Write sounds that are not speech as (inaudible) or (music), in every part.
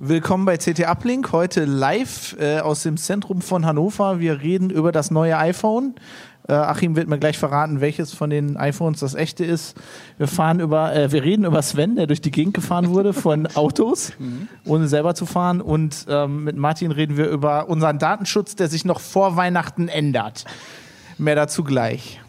Willkommen bei CT Uplink, heute live äh, aus dem Zentrum von Hannover. Wir reden über das neue iPhone. Äh, Achim wird mir gleich verraten, welches von den iPhones das echte ist. Wir fahren über, äh, wir reden über Sven, der durch die Gegend gefahren wurde von (laughs) Autos, ohne selber zu fahren. Und ähm, mit Martin reden wir über unseren Datenschutz, der sich noch vor Weihnachten ändert. Mehr dazu gleich.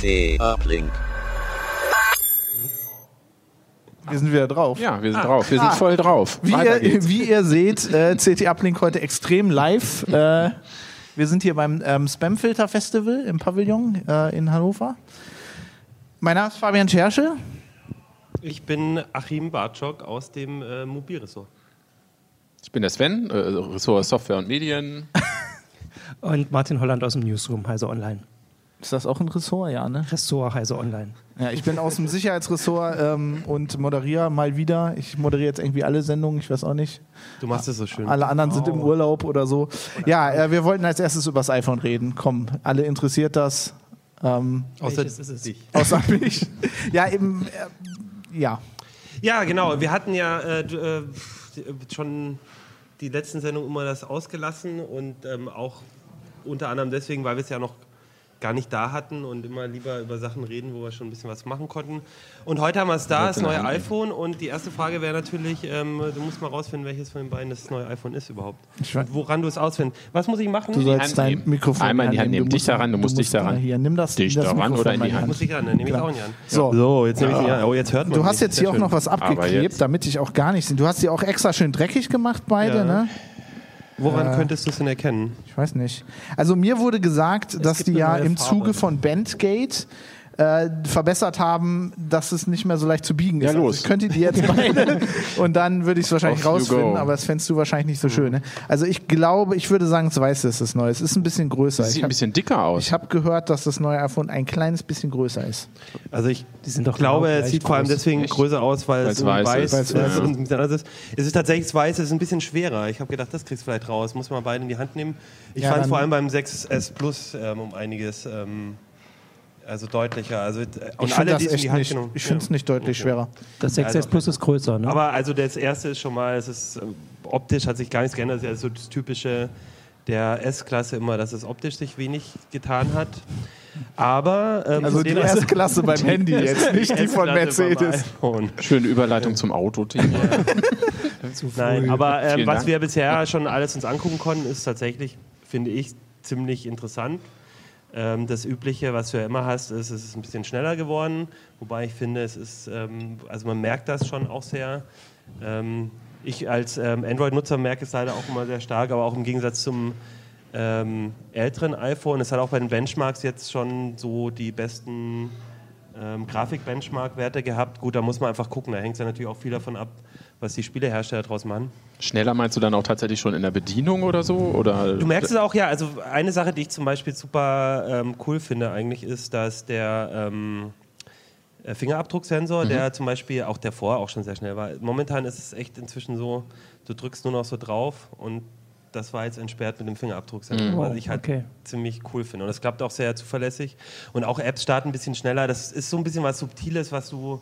CT Uplink. Wir sind wieder drauf. Ja, wir sind drauf. Wir sind voll drauf. Wie ihr, wie ihr seht, äh, CT Uplink heute extrem live. Äh, wir sind hier beim ähm, Spamfilter Festival im Pavillon äh, in Hannover. Mein Name ist Fabian Scherschel. Ich bin Achim Bartschok aus dem äh, Mobilressort. Ich bin der Sven, äh, Ressort Software und Medien. (laughs) Und Martin Holland aus dem Newsroom, Heise Online. Ist das auch ein Ressort? Ja, ne? Ressort Heise Online. Ja, ich bin aus dem (laughs) Sicherheitsressort ähm, und moderiere mal wieder. Ich moderiere jetzt irgendwie alle Sendungen, ich weiß auch nicht. Du machst es so schön. Alle anderen sind im Urlaub oder so. Ja, äh, wir wollten als erstes über das iPhone reden. Komm, alle interessiert das. Ähm, Außer ist es? dich. außer (laughs) mich. Ja, eben, äh, ja. Ja, genau. Wir hatten ja äh, äh, schon die letzten Sendungen immer das ausgelassen und ähm, auch unter anderem deswegen, weil wir es ja noch gar nicht da hatten und immer lieber über Sachen reden, wo wir schon ein bisschen was machen konnten. Und heute haben wir es da, das neue iPhone. Und die erste Frage wäre natürlich, ähm, du musst mal rausfinden, welches von den beiden das neue iPhone ist überhaupt. Weiß- Woran du es ausfindest. Was muss ich machen? Du sollst dein nehmen. Mikrofon Einmal in die Hand nehmen. Du musst- Dichter ran, du musst dichter ran. Hier, nimm das, Dichter das ran Mikrofon oder in die Hand? muss ich ran, dann nehme ich auch in die Hand. So. So, jetzt nehme ich die Hand. Oh, jetzt hört man Du hast jetzt hier auch noch was abgeklebt, damit ich auch gar nicht sehe. Du hast sie auch extra schön dreckig gemacht, beide, Ja. ne? Woran könntest du es denn erkennen? Ich weiß nicht. Also mir wurde gesagt, dass gibt die ja im Farbe. Zuge von Bandgate äh, verbessert haben, dass es nicht mehr so leicht zu biegen ist. Ja, los. Also ich könnte die jetzt (laughs) beide und dann würde ich es wahrscheinlich Off rausfinden, aber das fändest du wahrscheinlich nicht so schön. Ne? Also ich glaube, ich würde sagen, es weiß es ist neu. Es ist ein bisschen größer. Das Ich sieht ein habe bisschen dicker aus. hab gehört, dass das neue iPhone ein kleines bisschen größer ist. Also ich Die sind doch glaube, genau es sieht vor allem deswegen Echt? größer aus, weil es weiß weiß, ist. Weiß und ein anders ist. Es ist tatsächlich das Weiß, es ist ein bisschen schwerer. Ich habe gedacht, das kriegst du vielleicht raus. Muss man beide in die Hand nehmen. Ich Ja, fand es vor allem beim 6S Plus ähm, um einiges ähm, also deutlicher. Also, äh, und Ich finde das die es in echt die Hand nicht, genommen- ich finde es Ja. nicht deutlich Okay. schwerer. Das 6S Also- Plus ist größer, ne? Aber also das erste ist schon mal, es ist äh, optisch hat sich gar nichts geändert. Es ist ja so das typische der S-Klasse immer, dass es optisch sich wenig getan hat. Aber ähm, Also die dem, was- Erstklasse beim (laughs) Handy jetzt, nicht die von Mercedes. Schöne Überleitung zum Auto-Team. (laughs) Nein, aber ähm, was Dank. wir bisher schon alles uns angucken konnten, ist tatsächlich, finde ich, ziemlich interessant. Ähm, das Übliche, was du ja immer hast, ist, es ist ein bisschen schneller geworden. Wobei ich finde, es ist, ähm, also man merkt das schon auch sehr. Ähm, ich als ähm, Android-Nutzer merke es leider auch immer sehr stark, aber auch im Gegensatz zum ähm, älteren iPhone. Es hat auch bei den Benchmarks jetzt schon so die besten ähm, Grafik-Benchmark-Werte gehabt. Gut, da muss man einfach gucken. Da hängt es ja natürlich auch viel davon ab, was die Spielehersteller draus machen. Schneller meinst du dann auch tatsächlich schon in der Bedienung oder so? Oder Du merkst es auch, ja. Also eine Sache, die ich zum Beispiel super ähm, cool finde eigentlich, ist, dass der ähm, äh, Fingerabdrucksensor, der zum Beispiel auch davor auch schon sehr schnell war. Momentan ist es echt inzwischen so, du drückst nur noch so drauf und das war jetzt entsperrt mit dem Fingerabdrucksensor, Wow, was ich halt okay. ziemlich cool finde. Und das klappt auch sehr zuverlässig. Und auch Apps starten ein bisschen schneller. Das ist so ein bisschen was Subtiles, was du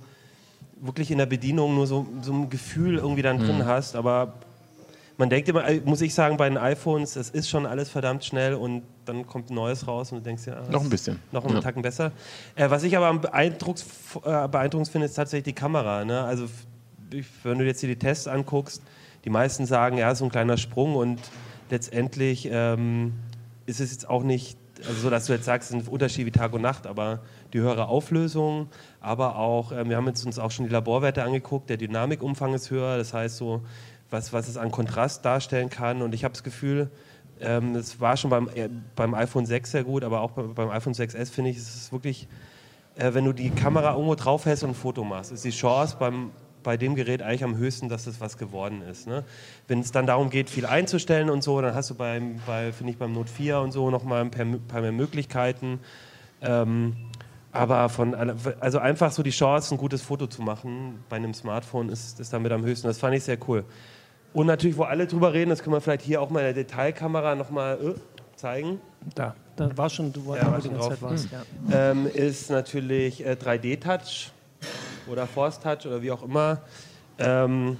wirklich in der Bedienung nur so, so ein Gefühl irgendwie dann drin hast. Aber man denkt immer, äh, muss ich sagen, bei den iPhones, es ist schon alles verdammt schnell und dann kommt neues raus und du denkst ja, ah, Noch ein bisschen. noch einen Ja. Tacken besser. Äh, was ich aber am beeindrucks, äh, beeindruckend finde, ist tatsächlich die Kamera. Ne? Also wenn du jetzt hier die Tests anguckst, die meisten sagen, ja, so ein kleiner Sprung und letztendlich ähm, ist es jetzt auch nicht, also so, dass du jetzt sagst, es ist ein Unterschied wie Tag und Nacht, aber die höhere Auflösung, aber auch, ähm, wir haben jetzt uns auch schon die Laborwerte angeguckt, der Dynamikumfang ist höher, das heißt so, was, was es an Kontrast darstellen kann und ich habe das Gefühl, ähm, das war schon beim, äh, beim iPhone 6 sehr gut, aber auch bei, beim iPhone 6S finde ich, ist es wirklich, äh, wenn du die Kamera irgendwo drauf hältst und ein Foto machst, ist die Chance beim, bei dem Gerät eigentlich am höchsten, dass es was geworden ist. Ne? Wenn es dann darum geht, viel einzustellen und so, dann hast du beim, bei, finde ich, beim Note 4 und so nochmal ein paar, paar mehr Möglichkeiten. Ähm, aber von, also einfach so die Chance, ein gutes Foto zu machen bei einem Smartphone ist, ist damit am höchsten. Das fand ich sehr cool. Und natürlich, wo alle drüber reden, das können wir vielleicht hier auch mal in der Detailkamera nochmal äh, zeigen, Da, da war schon, du Ja, war schon ganze Zeit drauf. warst. Ja. ähm, ist natürlich äh, 3D-Touch oder Force-Touch oder wie auch immer. Ähm,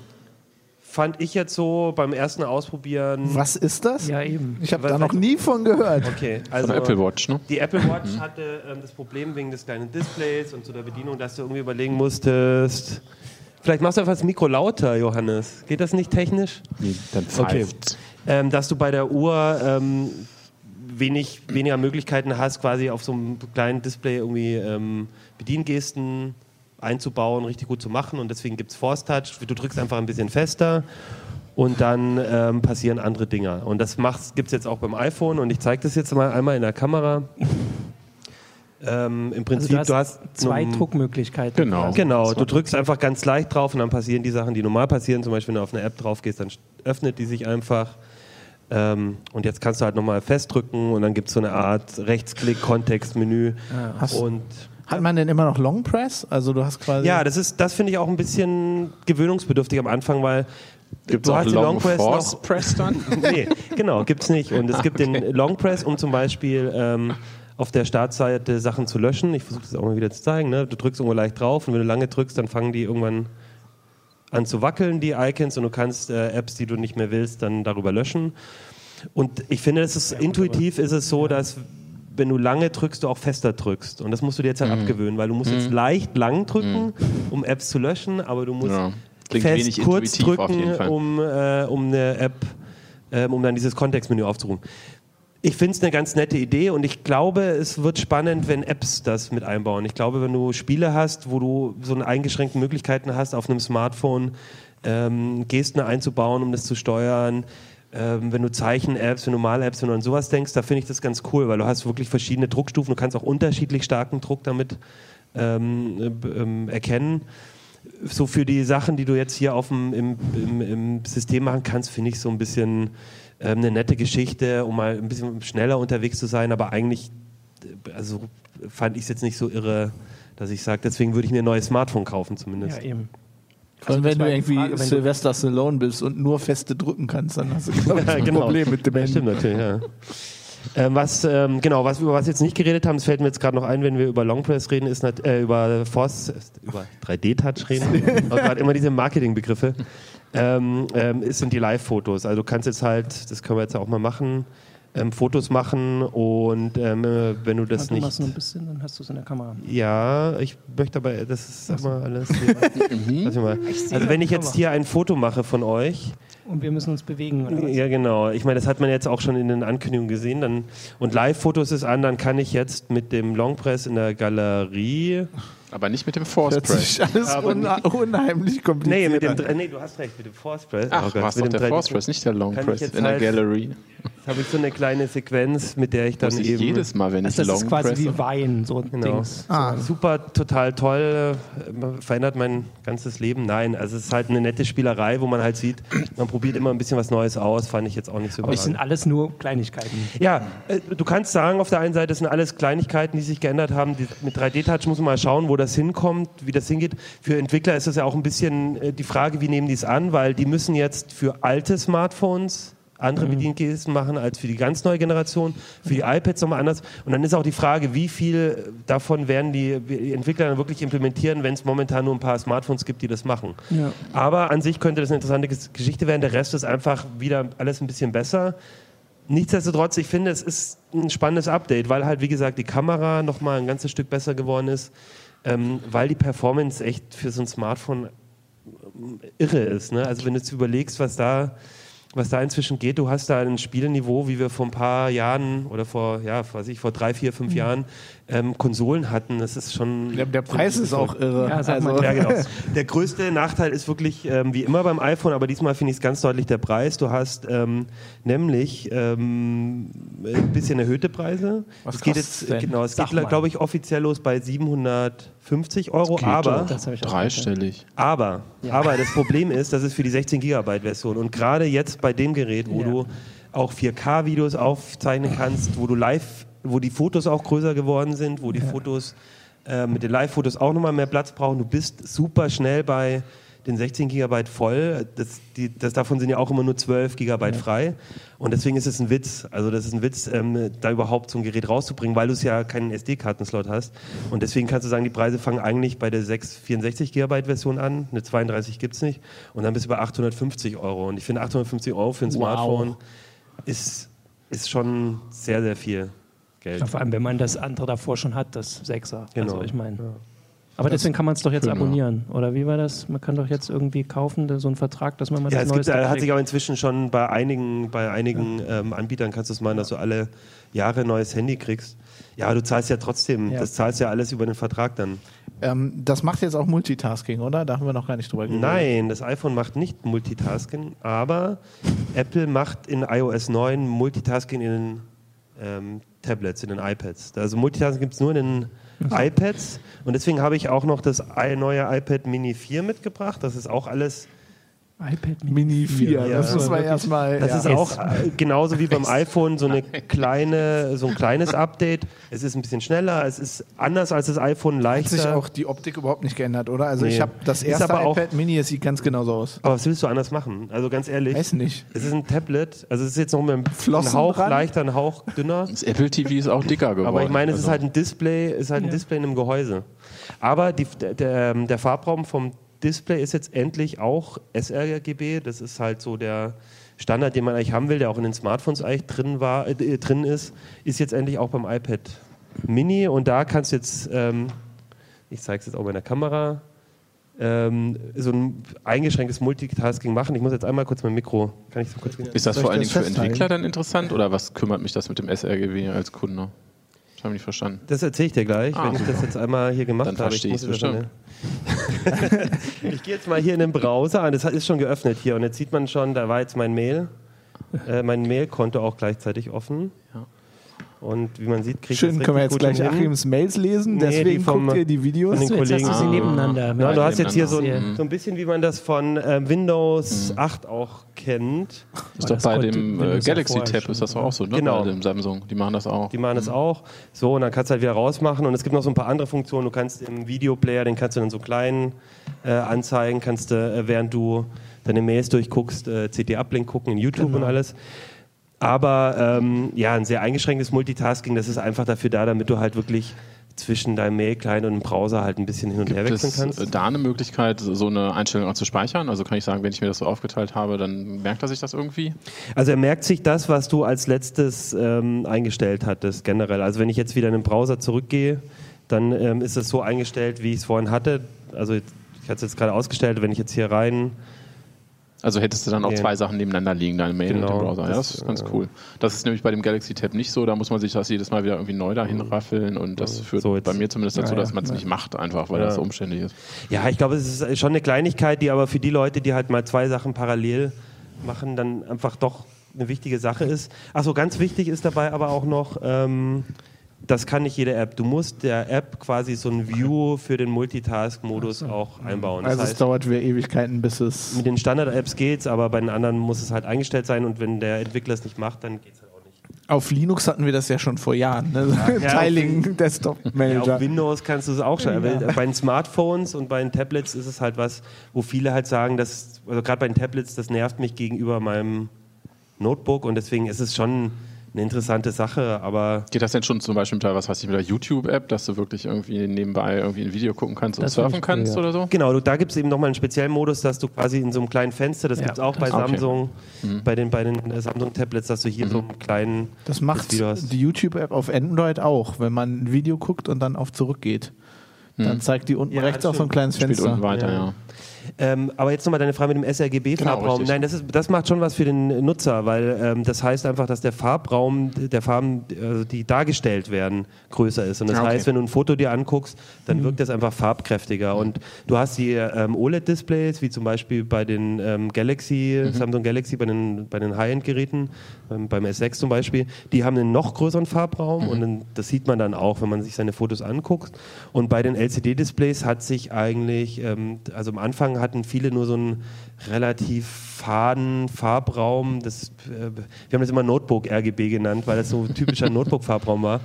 fand ich jetzt so beim ersten Ausprobieren. Was ist das? ja, eben. Ich habe da noch nie von gehört. Okay, Von also der Apple Watch, ne? die Apple Watch hatte ähm, das Problem wegen des kleinen Displays und zu der Bedienung, dass du irgendwie überlegen musstest. Vielleicht machst du einfach das Mikro lauter, Johannes. Geht das nicht technisch? Nee, dann Okay. pfeift. ähm, dass du bei der Uhr ähm, wenig, weniger Möglichkeiten hast, quasi auf so einem kleinen Display irgendwie ähm, Bediengesten einzubauen, richtig gut zu machen. Und deswegen gibt es Force Touch. Du drückst einfach ein bisschen fester und dann ähm, passieren andere Dinge. Und das gibt es jetzt auch beim iPhone. Und ich zeige das jetzt mal einmal in der Kamera. Ähm, Im Also Prinzip, du hast zwei Druckmöglichkeiten. Genau. Genau, du drückst einfach ganz leicht drauf und dann passieren die Sachen, die normal passieren. Zum Beispiel, wenn du auf eine App drauf gehst, dann öffnet die sich einfach. Ähm, und jetzt kannst du halt nochmal festdrücken und dann gibt es so eine Art Rechtsklick, Kontextmenü. Hast- Und Hat man denn immer noch Long Press? Also du hast quasi. ja, das ist, das finde ich auch ein bisschen gewöhnungsbedürftig am Anfang, weil Gibt es du auch Long Long Press Force noch. Press dann? (laughs) nee, genau, gibt's nicht. Und es gibt den Long Press, um zum Beispiel ähm, auf der Startseite Sachen zu löschen. Ich versuche das auch mal wieder zu zeigen. Ne? Du drückst irgendwo leicht drauf und wenn du lange drückst, dann fangen die irgendwann an zu wackeln, die Icons, und du kannst äh, Apps, die du nicht mehr willst, dann darüber löschen. Und ich finde, es ist intuitiv ist es so, dass wenn du lange drückst, du auch fester drückst. Und das musst du dir jetzt halt abgewöhnen, weil du musst jetzt leicht lang drücken, um Apps zu löschen, aber du musst Ja. Fest kurz drücken, um, äh, um eine App, ähm, um dann dieses Kontextmenü aufzurufen. Ich finde es eine ganz nette Idee und ich glaube, es wird spannend, wenn Apps das mit einbauen. Ich glaube, wenn du Spiele hast, wo du so eine eingeschränkte Möglichkeiten hast, auf einem Smartphone ähm, Gesten einzubauen, um das zu steuern, ähm, wenn du Zeichen-Apps, wenn du Mal-Apps, wenn du an sowas denkst, da finde ich das ganz cool, weil du hast wirklich verschiedene Druckstufen, du kannst auch unterschiedlich starken Druck damit ähm, äh, ähm, erkennen so für die Sachen, die du jetzt hier auf dem, im, im, im System machen kannst, finde ich so ein bisschen ähm, eine nette Geschichte, um mal ein bisschen schneller unterwegs zu sein. Aber eigentlich, äh, also fand ich es jetzt nicht so irre, dass ich sage, deswegen würde ich mir ein neues Smartphone kaufen zumindest. Ja, eben. Das wenn du irgendwie Frage, wenn du- Sylvester Stallone bist und nur feste drücken kannst, dann hast du glaub (laughs) ein genau. Problem mit dem Handy. stimmt natürlich, ja. Ähm, was, ähm, genau, was, über was wir jetzt nicht geredet haben, das fällt mir jetzt gerade noch ein, wenn wir über Longpress reden, ist äh, über Force, über 3D-Touch reden, (laughs) aber gerade immer diese Marketingbegriffe, ähm, ähm, sind die Live-Fotos. Also du kannst jetzt halt, das können wir jetzt auch mal machen, ähm, Fotos machen und ähm, äh, wenn du das du machst nicht... nur ein bisschen, dann hast du es in der Kamera. Ja, ich möchte aber, das ist sag (laughs) mal alles. Lass mich mal. Also wenn ich jetzt hier ein Foto mache von euch, Und wir müssen uns bewegen, oder ja, genau. Ich meine, das hat man jetzt auch schon in den Ankündigungen gesehen. Dann, und Live-Fotos ist an, dann kann ich jetzt mit dem Longpress in der Galerie. Aber nicht mit dem Force Press. alles unhe unheimlich Nee, kompliziert mit dem, nee, du hast recht, mit dem Force Press. Ach, Oh Gott, was mit doch dem der 3D Force Press, nicht der Long Kann ich Press jetzt in der halt- Gallery. Habe ich so eine kleine Sequenz, mit der ich dann Muss ich eben. jedes Mal, wenn ich Also das ist quasi wie Wein, so ein Genau. Dings. Ah. Super, total toll, äh, verändert mein ganzes Leben. Nein, also es ist halt eine nette Spielerei, wo man halt sieht, man probiert immer ein bisschen was Neues aus, fand ich jetzt auch nicht so Aber es sind alles nur Kleinigkeiten. Ja, äh, du kannst sagen, auf der einen Seite sind alles Kleinigkeiten, die sich geändert haben. Mit 3D-Touch muss man mal schauen, wo das hinkommt, wie das hingeht. Für Entwickler ist das ja auch ein bisschen äh, die Frage, wie nehmen die es an, weil die müssen jetzt für alte Smartphones andere Bediengesten machen als für die ganz neue Generation, für die iPads nochmal anders. Und dann ist auch die Frage, wie viel davon werden die Entwickler dann wirklich implementieren, wenn es momentan nur ein paar Smartphones gibt, die das machen. Ja. Aber an sich könnte das eine interessante Ges- Geschichte werden. Der Rest ist einfach wieder alles ein bisschen besser. Nichtsdestotrotz, ich finde, es ist ein spannendes Update, weil halt, wie gesagt, die Kamera nochmal ein ganzes Stück besser geworden ist, ähm, weil die Performance echt für so ein Smartphone ähm, irre ist. Ne? Also wenn du jetzt überlegst, was da, was da inzwischen geht, du hast da ein Spielniveau, wie wir vor ein paar Jahren oder vor, ja, weiß ich, vor drei, vier, fünf Jahren ähm, Konsolen hatten. Das ist schon. Der, der Preis ist auch irre. Ja, also, Ja, genau. (laughs) Der größte Nachteil ist wirklich, ähm, wie immer beim iPhone, aber diesmal finde ich es ganz deutlich der Preis. Du hast ähm, nämlich ähm, ein bisschen erhöhte Preise. Was es geht jetzt, denn? genau, es Sag geht, glaube ich, offiziell los bei 750 Euro, aber, Dreistellig. aber, aber das Problem ist, das ist für die 16 Gigabyte Version und gerade jetzt bei dem Gerät, wo Ja. du auch 4K-Videos aufzeichnen kannst, wo du live, wo die Fotos auch größer geworden sind, wo die Fotos äh, mit den Live-Fotos auch nochmal mehr Platz brauchen. Du bist super schnell bei den 16 Gigabyte voll. Das, die, das, davon sind ja auch immer nur 12 Gigabyte frei. Und deswegen ist es ein Witz. Also das ist ein Witz, ähm, da überhaupt so ein Gerät rauszubringen, weil du es ja keinen SD-Kartenslot hast. Und deswegen kannst du sagen, die Preise fangen eigentlich bei der 664 Gigabyte Version an. Eine 32 gibt es nicht. Und dann bist du bei 850 Euro. Und ich finde 850 Euro für ein Wow. Smartphone ist, ist schon sehr, sehr viel Geld. Ja, vor allem, wenn man das andere davor schon hat, das Sechser. Genau. Also ich meine. Aber deswegen kann man es doch jetzt Genau. abonnieren. Oder wie war das? Man kann doch jetzt irgendwie kaufen, so einen Vertrag, dass man mal Ja, das es gibt, Neueste äh, hat kriegt. sich auch inzwischen schon bei einigen, bei einigen ähm, Anbietern kannst du es machen, dass du alle Jahre ein neues Handy kriegst. Ja, aber du zahlst ja trotzdem, Ja. das zahlst ja alles über den Vertrag dann. Ähm, das macht jetzt auch Multitasking, oder? Da haben wir noch gar nicht drüber geredet. Nein, das iPhone macht nicht Multitasking, aber (laughs) Apple macht in iOS 9 Multitasking in den ähm, Tablets, in den iPads. Also Multitasking gibt es nur in den (laughs) iPads und deswegen habe ich auch noch das neue iPad Mini 4 mitgebracht. Das ist auch alles iPad Mini 4, Ja. das muss man erstmal. Das ja. ist auch genauso wie beim iPhone so eine kleine, so ein kleines Update. Es ist ein bisschen schneller, es ist anders als das iPhone Hat sich leichter. auch die Optik überhaupt nicht geändert, oder? Also Nee. ich habe das erste aber auch- iPad Mini, es sieht ganz genauso aus. Aber was willst du anders machen? Also ganz ehrlich, Weiß nicht. es ist ein Tablet, also es ist jetzt noch mal ein Flossen Hauch dran? leichter, ein Hauch dünner. Das Apple TV ist auch dicker geworden. Aber ich meine, es ist Also, halt ein Display, ist halt ein Ja. Display in einem Gehäuse. Aber die, der, der, der Farbraum vom Display ist jetzt endlich auch sRGB. Das ist halt so der Standard, den man eigentlich haben will, der auch in den Smartphones eigentlich drin, war, äh, drin ist, ist jetzt endlich auch beim iPad Mini. Und da kannst du jetzt, ähm, ich zeige es jetzt auch bei der Kamera, ähm, so ein eingeschränktes Multitasking machen. Ich muss jetzt einmal kurz mein Mikro, kann ich so kurz Ist das vor allen Dingen für? Entwickler dann interessant oder was kümmert mich das mit dem sRGB als Kunde? Ich habe nicht verstanden. Das erzähle ich dir gleich, Ah, wenn ich das jetzt einmal hier gemacht Dann habe. ich's das (laughs) mal- ich gehe jetzt mal hier in den Browser an. Das ist schon geöffnet hier und jetzt sieht man schon, da war jetzt mein Mail, äh, mein Mailkonto auch gleichzeitig offen. Ja. Und wie man sieht, kriegt Schön, können wir jetzt gleich Achims Mails lesen, Nee, deswegen die vom- guckt ihr die von Videos. den So, jetzt hast du sie Kollegen- nebeneinander. Ja, Ja, du hast jetzt hier so ein, so ein bisschen, wie man das von äh, Windows 8 auch kennt. Ist doch bei dem äh, Galaxy Tab ist das doch auch so, ne? Genau. Bei dem Samsung. Die machen das auch. Die machen das auch. So, und dann kannst du halt wieder rausmachen. Und es gibt noch so ein paar andere Funktionen. Du kannst im Videoplayer, den kannst du dann so klein äh, anzeigen, kannst du, äh, während du deine Mails durchguckst, äh, CD-Uplink gucken in YouTube und alles. Aber ähm, ja, ein sehr eingeschränktes Multitasking, das ist einfach dafür da, damit du halt wirklich zwischen deinem Mail-Client und dem Browser halt ein bisschen hin und her Gibt wechseln es kannst. äh, da eine Möglichkeit, so eine Einstellung auch zu speichern? Also kann ich sagen, wenn ich mir das so aufgeteilt habe, dann merkt er sich das irgendwie? Also er merkt sich das, was du als letztes ähm, eingestellt hattest, generell. Also wenn ich jetzt wieder in den Browser zurückgehe, dann ähm, ist es so eingestellt, wie ich es vorhin hatte. Also ich hatte es jetzt gerade ausgestellt, wenn ich jetzt hier rein. Also hättest du dann auch Nee. zwei Sachen nebeneinander liegen, deine Mail und Genau, der Browser. Ja, das, das ist ganz äh, cool. Das ist nämlich bei dem Galaxy Tab nicht so, da muss man sich das jedes Mal wieder irgendwie neu dahin raffeln und das führt So, bei mir zumindest dazu, Ja, ja. dass man es nicht macht, einfach weil das so umständlich ist. Ja, ich glaube, es ist schon eine Kleinigkeit, die aber für die Leute, die halt mal zwei Sachen parallel machen, dann einfach doch eine wichtige Sache ist. Achso, ganz wichtig ist dabei aber auch noch, ähm, das kann nicht jede App. Du musst der App quasi so ein View für den Multitask-Modus auch einbauen. Das Also es heißt, dauert wieder Ewigkeiten, bis es. Mit den Standard-Apps geht's, aber bei den anderen muss es halt eingestellt sein und wenn der Entwickler es nicht macht, dann geht's halt auch nicht. Auf Linux hatten wir das ja schon vor Jahren. Ne? Ja, (laughs) Tiling Desktop Ja, Manager. auf Windows kannst du es auch schon. Bei den Smartphones und bei den Tablets ist es halt was, wo viele halt sagen, dass, also gerade bei den Tablets, das nervt mich gegenüber meinem Notebook und deswegen ist es schon eine interessante Sache, aber Geht das denn schon zum Beispiel mit der, was weiß ich, mit der YouTube-App, dass du wirklich irgendwie nebenbei irgendwie ein Video gucken kannst und Das surfen ich cool, kannst ja. oder so? genau, du, da gibt es eben nochmal einen speziellen Modus, dass du quasi in so einem kleinen Fenster, das Ja, gibt es auch bei das- okay. Samsung, bei den, bei den äh, Samsung-Tablets, dass du hier so einen kleinen Das macht Video hast. die YouTube-App auf Android auch, wenn man ein Video guckt und dann auf zurück geht. Dann zeigt die unten Ja, rechts das auch so ein kleines Spielt Fenster. unten weiter, Ja. Ähm, aber jetzt nochmal deine Frage mit dem sRGB-Farbraum. Genau. Nein, das, ist, das macht schon was für den Nutzer, weil ähm, das heißt einfach, dass der Farbraum der Farben, also die dargestellt werden, größer ist. Und das Ah, okay. heißt, wenn du ein Foto dir anguckst, dann wirkt das einfach farbkräftiger. Und du hast die ähm, OLED-Displays, wie zum Beispiel bei den ähm, Galaxy, Mhm. Samsung Galaxy, bei den, bei den High-End-Geräten, beim, beim S6 zum Beispiel, die haben einen noch größeren Farbraum Mhm. und dann, das sieht man dann auch, wenn man sich seine Fotos anguckt. Und bei den LCD-Displays hat sich eigentlich, ähm, also am Anfang hatten viele nur so einen relativ faden Farbraum. Das, äh, wir haben das immer Notebook-RGB genannt, weil das so ein typischer (laughs) Notebook-Farbraum war.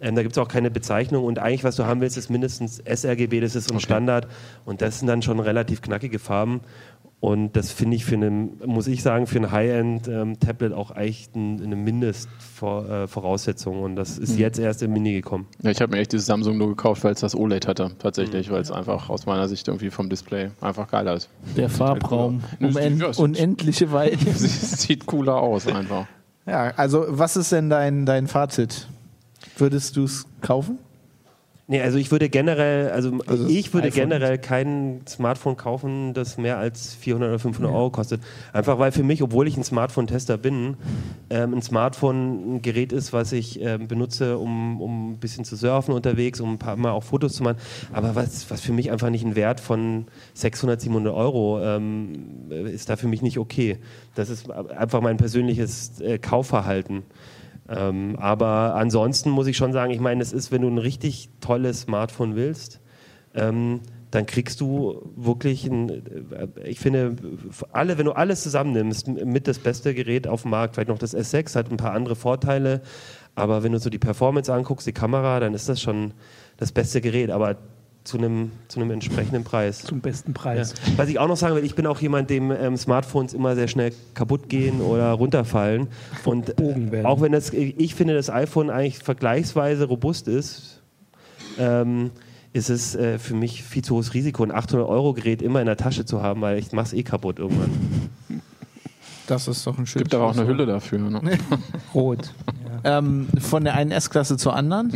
Ähm, da gibt es auch keine Bezeichnung und eigentlich, was du haben willst, ist mindestens sRGB, das ist so ein Standard und das sind dann schon relativ knackige Farben und das finde ich für einen, muss ich sagen, für ein High-End-Tablet ähm, auch echt ein, eine Mindestvoraussetzung. Und das ist mhm. jetzt erst im Mini gekommen. Ja, ich habe mir echt dieses Samsung nur gekauft, weil es das OLED hatte, tatsächlich, mhm. weil es einfach aus meiner Sicht irgendwie vom Display einfach geiler ist. Der Farbraum, um unendliche Weite. (laughs) Sieht cooler aus einfach. Ja, also was ist denn dein, dein Fazit? Würdest du es kaufen? Nee, also ich würde generell, also, also ich würde generell kein Smartphone kaufen, das mehr als 400 oder 500 ja. Euro kostet. Einfach weil für mich, obwohl ich ein Smartphone-Tester bin, ähm, ein Smartphone ein Gerät ist, was ich ähm, benutze, um, um ein bisschen zu surfen unterwegs, um ein paar Mal auch Fotos zu machen, aber was, was für mich einfach nicht ein Wert von 600, 700 Euro ähm, ist da für mich nicht okay. Das ist einfach mein persönliches äh, Kaufverhalten. Ähm, aber ansonsten muss ich schon sagen, ich meine, es ist, wenn du ein richtig tolles Smartphone willst, ähm, dann kriegst du wirklich ein, äh, ich finde, alle, wenn du alles zusammennimmst, mit das beste Gerät auf dem Markt, vielleicht noch das S6, hat ein paar andere Vorteile, aber wenn du so die Performance anguckst, die Kamera, dann ist das schon das beste Gerät. Aber zu einem, zu einem entsprechenden Preis. Zum besten Preis. Ja. Was ich auch noch sagen will, ich bin auch jemand, dem ähm, Smartphones immer sehr schnell kaputt gehen oder runterfallen. Und äh, auch wenn das, ich finde, das iPhone eigentlich vergleichsweise robust ist, ähm, ist es äh, für mich viel zu hohes Risiko, ein 800-Euro-Gerät immer in der Tasche zu haben, weil ich mache es eh kaputt irgendwann. Das ist doch ein schönes. Gibt aber auch eine Hülle dafür. Ne? (laughs) Rot. Ähm, von der einen S-Klasse zur anderen?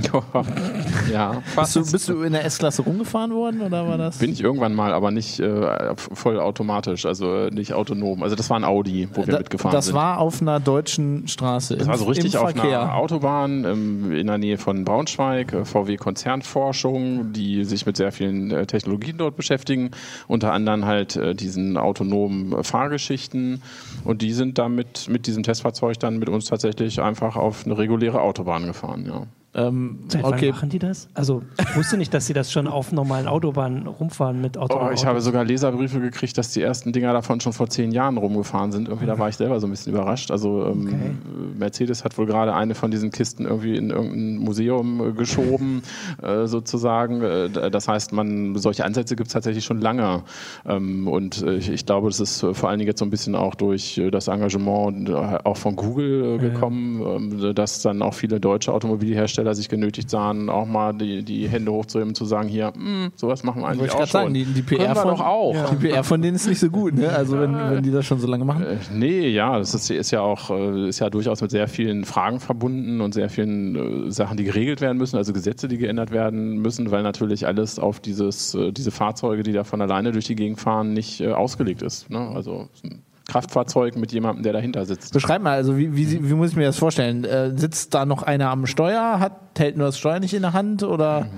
Ja. Bist du, bist du in der S-Klasse rumgefahren worden oder war das? Bin ich irgendwann mal, aber nicht äh, voll automatisch, also äh, nicht autonom. Also das war ein Audi, wo wir da, mitgefahren das sind. Das war auf einer deutschen Straße. Das war so richtig auf Verkehr. einer Autobahn ähm, in der Nähe von Braunschweig, äh, VW Konzernforschung, die sich mit sehr vielen äh, Technologien dort beschäftigen, unter anderem halt äh, diesen autonomen Fahrgeschichten und die sind damit mit diesem Testfahrzeug dann mit uns tatsächlich einfach auf eine reguläre Autobahn gefahren, ja. Ähm, Seit okay. wann machen die das? Also ich wusste nicht, dass sie das schon auf normalen Autobahnen rumfahren mit Auto. Oh, ich habe sogar Leserbriefe gekriegt, dass die ersten Dinger davon schon vor zehn Jahren rumgefahren sind. Irgendwie da war ich selber so ein bisschen überrascht. Also ähm, okay. Mercedes hat wohl gerade eine von diesen Kisten irgendwie in irgendein Museum äh, geschoben, äh, sozusagen. Äh, das heißt, man solche Ansätze gibt es tatsächlich schon lange. Ähm, und äh, ich, ich, glaube, das ist vor allen Dingen jetzt so ein bisschen auch durch äh, das Engagement auch von Google gekommen. Ähm, dass dann auch viele deutsche Automobilhersteller Hersteller sich genötigt sahen, auch mal die, die Hände hochzuheben und zu sagen, hier, mh, hm, sowas machen wir eigentlich auch schon. Sagen, die, die PR von, auch. Ja. Die PR von denen ist nicht so gut, ne? Also wenn, wenn die das schon so lange machen. Äh, nee, ja, das ist, ist ja auch äh, ist ja durchaus mit sehr vielen Fragen verbunden und sehr vielen äh, Sachen, die geregelt werden müssen, also Gesetze, die geändert werden müssen, weil natürlich alles auf dieses, äh, diese Fahrzeuge, die da von alleine durch die Gegend fahren, nicht äh, ausgelegt ist. Ne? Also Kraftfahrzeug mit jemandem, der dahinter sitzt. Beschreib mal, also wie, wie, wie muss ich mir das vorstellen? Äh, sitzt da noch einer am Steuer, hat, hält nur das Steuer nicht in der Hand oder? Mhm.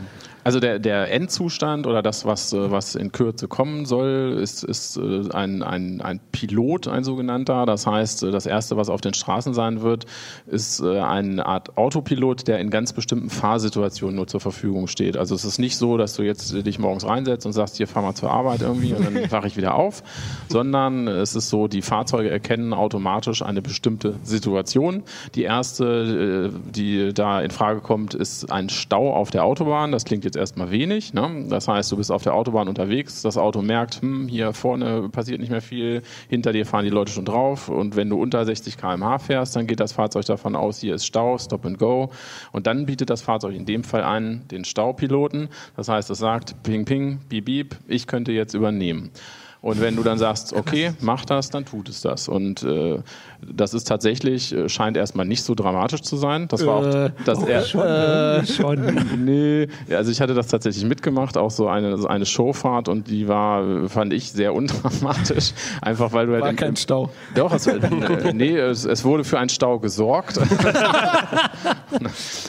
Also der, der Endzustand oder das, was, äh, was in Kürze kommen soll, ist, ist äh, ein, ein, ein Pilot, ein sogenannter. Das heißt, äh, das Erste, was auf den Straßen sein wird, ist eine Art Autopilot, der in ganz bestimmten Fahrsituationen nur zur Verfügung steht. Also es ist nicht so, dass du jetzt dich morgens reinsetzt und sagst, hier fahr mal zur Arbeit irgendwie und dann (laughs) wache ich wieder auf, sondern es ist so, die Fahrzeuge erkennen automatisch eine bestimmte Situation. Die erste, die da in Frage kommt, ist ein Stau auf der Autobahn. Das klingt jetzt jetzt erstmal wenig. Ne? Das heißt, du bist auf der Autobahn unterwegs, das Auto merkt, hm, hier vorne passiert nicht mehr viel, hinter dir fahren die Leute schon drauf und wenn du unter 60 km/h fährst, dann geht das Fahrzeug davon aus, hier ist Stau, Stop and Go und dann bietet das Fahrzeug in dem Fall an den Staupiloten. Das heißt, es sagt, ping, ping, beep, beep, ich könnte jetzt übernehmen. Und wenn du dann sagst, okay, mach das, dann tut es das. Und äh, das ist tatsächlich, äh, scheint erstmal nicht so dramatisch zu sein. Das war auch äh, das oh, er, schon, äh, (laughs) schon. Nee, also ich hatte das tatsächlich mitgemacht, auch so eine, so eine Showfahrt und die war, fand ich, sehr undramatisch. (laughs) Einfach weil du halt. War im, kein Stau. Doch, es, äh, (laughs) nee, es, es, wurde für einen Stau gesorgt.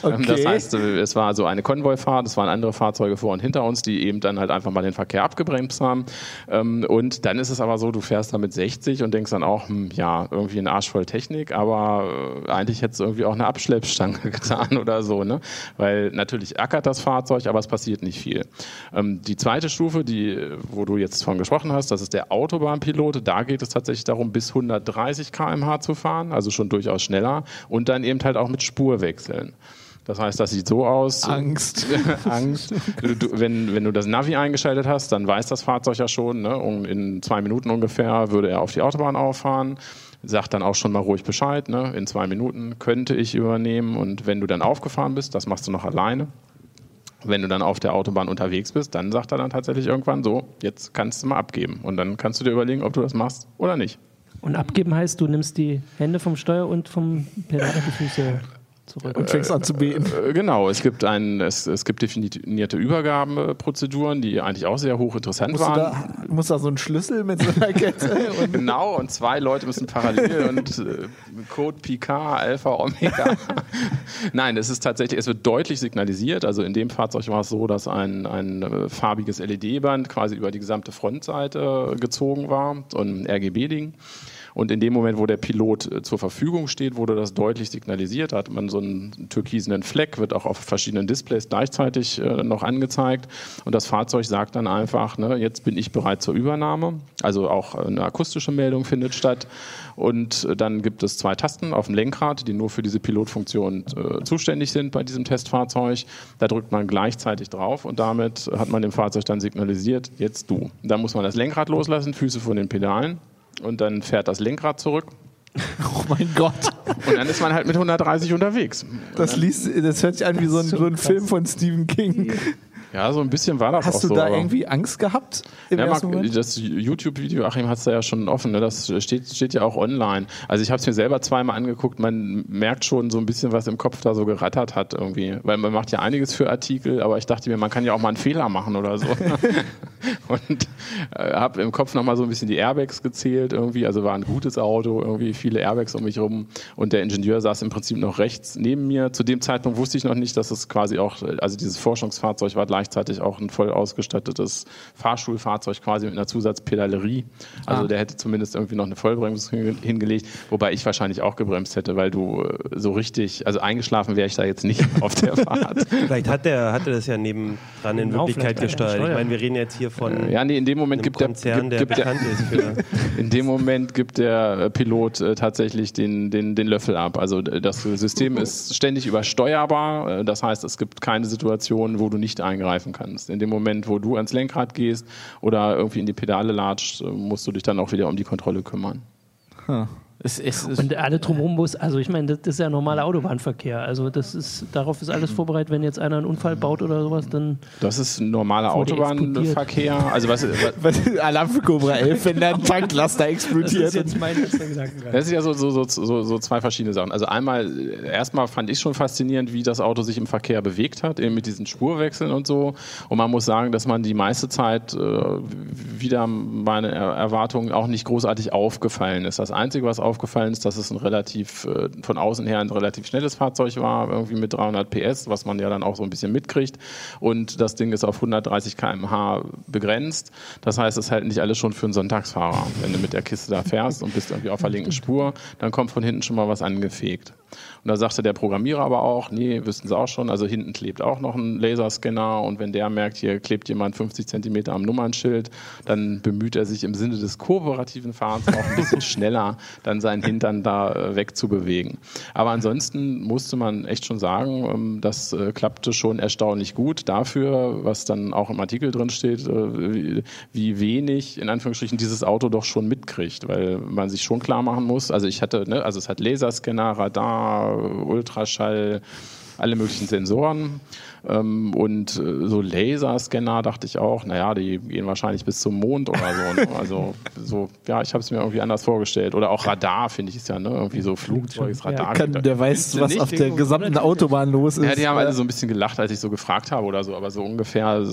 okay. Das heißt, es war so eine Konvoifahrt, es waren andere Fahrzeuge vor und hinter uns, die eben dann halt einfach mal den Verkehr abgebremst haben. Ähm, und und dann ist es aber so, du fährst da mit 60 und denkst dann auch, hm, ja, irgendwie ein Arsch voll Technik, aber äh, eigentlich hättest du irgendwie auch eine Abschleppstange (laughs) getan oder so, ne? Weil natürlich ackert das Fahrzeug, aber es passiert nicht viel. Ähm, die zweite Stufe, die, wo du jetzt von gesprochen hast, das ist der Autobahnpilot. Da geht es tatsächlich darum, bis 130 km/h zu fahren, also schon durchaus schneller und dann eben halt auch mit Spurwechseln. Das heißt, das sieht so aus. Angst. (laughs) Angst. Du, du, wenn, wenn du das Navi eingeschaltet hast, dann weiß das Fahrzeug ja schon, ne, in zwei Minuten ungefähr würde er auf die Autobahn auffahren sagt dann auch schon mal ruhig Bescheid, ne? in zwei Minuten könnte ich übernehmen und wenn du dann aufgefahren bist, das machst du noch alleine. Wenn du dann auf der Autobahn unterwegs bist, dann sagt er dann tatsächlich irgendwann so, jetzt kannst du mal abgeben und dann kannst du dir überlegen, ob du das machst oder nicht. Und abgeben heißt, du nimmst die Hände vom Steuer und vom Pedal die Füße zurück. Und fängst an zu beten. Äh, genau, es gibt, ein, es, es gibt definierte Übergabeprozeduren, die eigentlich auch sehr hochinteressant musst waren. Du da, muss da so ein Schlüssel mit so einer Kette? (laughs) Und genau, und zwei Leute müssen parallel und äh, Code PK, Alpha, Omega. (laughs) Nein, es ist tatsächlich, es wird deutlich signalisiert. Also in dem Fahrzeug war es so, dass ein, ein äh, farbiges LED-Band quasi über die gesamte Frontseite gezogen war, so ein RGB-Ding. Und in dem Moment, wo der Pilot äh, zur Verfügung steht, wurde das deutlich signalisiert. Da hat man so einen türkisenen Fleck, wird auch auf verschiedenen Displays gleichzeitig äh, noch angezeigt. Und das Fahrzeug sagt dann einfach, ne, jetzt bin ich bereit zur Übernahme. Also auch eine akustische Meldung findet statt. Und äh, dann gibt es zwei Tasten auf dem Lenkrad, die nur für diese Pilotfunktion äh, zuständig sind bei diesem Testfahrzeug. Da drückt man gleichzeitig drauf und damit hat man dem Fahrzeug dann signalisiert, jetzt du. Da muss man das Lenkrad loslassen, Füße von den Pedalen und dann fährt das Lenkrad zurück. (laughs) Oh mein Gott. Und dann ist man halt mit 130 unterwegs. Das, liest, das hört sich an wie so ein, so ein Film von Stephen King. Ja, so ein bisschen war das Hast auch du so. da irgendwie Angst gehabt? Im Ja, ersten Marc, Moment? das YouTube-Video, Achim hat es da ja schon offen, ne? das steht, steht ja auch online. Also ich habe es mir selber zweimal angeguckt, man merkt schon so ein bisschen, was im Kopf da so gerattert hat irgendwie. Weil man macht ja einiges für Artikel, aber ich dachte mir, man kann ja auch mal einen Fehler machen oder so. (laughs) Und äh, habe im Kopf nochmal so ein bisschen die Airbags gezählt irgendwie, also war ein gutes Auto, irgendwie viele Airbags um mich rum und der Ingenieur saß im Prinzip noch rechts neben mir. Zu dem Zeitpunkt wusste ich noch nicht, dass es quasi auch, also dieses Forschungsfahrzeug war gleichzeitig auch ein voll ausgestattetes Fahrschulfahrzeug quasi mit einer Zusatzpedalerie. Also Ah. der hätte zumindest irgendwie noch eine Vollbremsung hin- hingelegt, wobei ich wahrscheinlich auch gebremst hätte, weil du äh, so richtig, also eingeschlafen wäre ich da jetzt nicht (laughs) auf der Fahrt. Vielleicht hat der, hat er das ja nebendran in Genau, Wirklichkeit er gesteuert. Ich meine, wir reden jetzt hier von Ja, nee, in dem Moment einem gibt der, Konzern, der gibt der, bekannt ist für. (laughs) In dem Moment gibt der äh, Pilot äh, tatsächlich den, den, den Löffel ab. Also das System ist ständig übersteuerbar. Das heißt, es gibt keine Situation, wo du nicht eingreifen kannst. In dem Moment, wo du ans Lenkrad gehst oder irgendwie in die Pedale latscht, äh, musst du dich dann auch wieder um die Kontrolle kümmern. Es, es, es, Und alle drumherum muss, also ich meine, das ist ja normaler Autobahnverkehr. Also das ist, darauf ist alles vorbereitet, wenn jetzt einer einen Unfall baut oder sowas, dann Das ist ein normaler Autobahnverkehr. Also was, (laughs) was Alarm für Cobra 11, wenn da ein Tanklaster explodiert. mein letzter Gedankengang. Das ist ja so, so, so, so, so zwei verschiedene Sachen. Also einmal, erstmal fand ich schon faszinierend, wie das Auto sich im Verkehr bewegt hat, eben mit diesen Spurwechseln und so. Und man muss sagen, dass man die meiste Zeit äh, wieder meine Er- Erwartungen auch nicht großartig aufgefallen ist. Das Einzige, was aufgefallen ist, dass es ein relativ, äh, von außen her ein relativ schnelles Fahrzeug war, irgendwie mit 300 PS, was man ja dann auch so ein bisschen mitkriegt. Und das Ding ist auf 130 km/h begrenzt. Das heißt, es hält nicht alles schon für einen Sonntagsfahrer. Wenn du mit der Kiste da fährst und bist irgendwie auf der linken Spur, dann kommt von hinten schon mal was angefegt. Und da sagte der Programmierer aber auch, nee, wissen Sie auch schon, also hinten klebt auch noch ein Laserscanner und wenn der merkt, hier klebt jemand 50 Zentimeter am Nummernschild, dann bemüht er sich im Sinne des kooperativen Fahrens auch ein bisschen (laughs) schneller, dann seinen Hintern da äh, wegzubewegen. Aber ansonsten musste man echt schon sagen, ähm, das äh, klappte schon erstaunlich gut dafür, was dann auch im Artikel drin steht, äh, wie, wie wenig in Anführungsstrichen dieses Auto doch schon mitkriegt, weil man sich schon klar machen muss, also ich hatte, ne, also es hat Laserscanner, Radar, Ultraschall, alle möglichen Sensoren. Ähm, und äh, so Laserscanner dachte ich auch, naja, die gehen wahrscheinlich bis zum Mond oder so. Ne? (laughs) Also so, ja, ich habe es mir irgendwie anders vorgestellt. Oder auch Radar, finde ich, ist ja, ne? Irgendwie so Flugzeugsradar. kann, der weiß, was auf der gesamten Autobahn los ist. Ja, die haben alle so ein bisschen gelacht, als ich so gefragt habe oder so, aber so ungefähr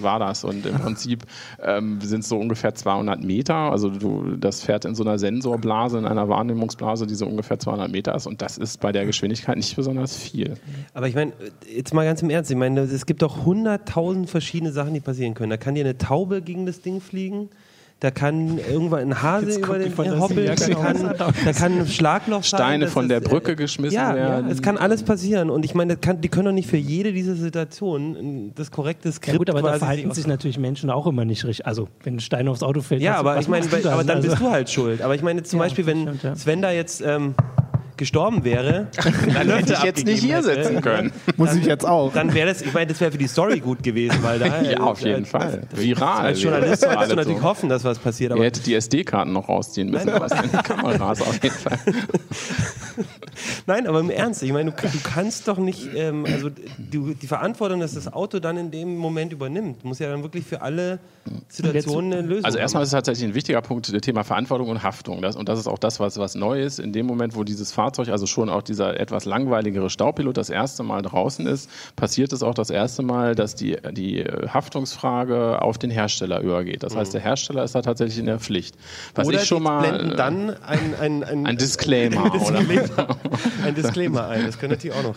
war das. Und im (laughs) Prinzip ähm, sind es so ungefähr 200 Meter. Also du, das fährt in so einer Sensorblase, in einer Wahrnehmungsblase, die so ungefähr 200 Meter ist. Und das ist bei der Geschwindigkeit nicht besonders viel. Aber ich meine, jetzt mal ganz im Ernst, ich meine, es gibt doch hunderttausend verschiedene Sachen, die passieren können. Da kann dir eine Taube gegen das Ding fliegen. Da kann irgendwann ein Hase über den hoppeln, da kann, da kann ein Schlagloch sein. Steine von ist, der äh, Brücke geschmissen ja, werden. Ja, es kann alles passieren. Und ich meine, kann, die können doch nicht für jede dieser Situationen das korrekte Skript Ja gut, aber da verhalten sich natürlich Menschen auch immer nicht richtig. Also wenn ein Stein aufs Auto fällt, Ja, was- aber was ich meine, du aber dann Also, bist du halt schuld. Aber ich meine zum Ja, Beispiel, wenn stimmt, ja. Sven da jetzt ähm, gestorben wäre, Dann hätte ich jetzt nicht hier hätte, sitzen können. (laughs) Muss ich jetzt auch. Dann wäre das, ich meine, das wäre für die Story gut gewesen, weil da. (laughs) Ja, auf jeden als, Fall. Viral. Als Journalist solltest du natürlich so. hoffen, dass was passiert, aber Ihr hättet die SD-Karten noch rausziehen müssen, aber es sind Kameras auf jeden Fall. (laughs) Nein, aber im Ernst, ich meine, du, du kannst doch nicht, ähm, also die, die Verantwortung, dass das Auto dann in dem Moment übernimmt, muss ja dann wirklich für alle Situationen eine Lösung Also erstmal ist es tatsächlich ein wichtiger Punkt, das Thema Verantwortung und Haftung. Das, und das ist auch das, was, was neu ist. In dem Moment, wo dieses Fahrzeug, also schon auch dieser etwas langweiligere Staupilot das erste Mal draußen ist, passiert es auch das erste Mal, dass die, die Haftungsfrage auf den Hersteller übergeht. Das heißt, der Hersteller ist da tatsächlich in der Pflicht. Was Oder ich schon mal blenden dann ein, ein, ein, ein Disclaimer, (laughs) oder? Disclaimer, (laughs) ein Disclaimer ein. Das könnte natürlich auch noch.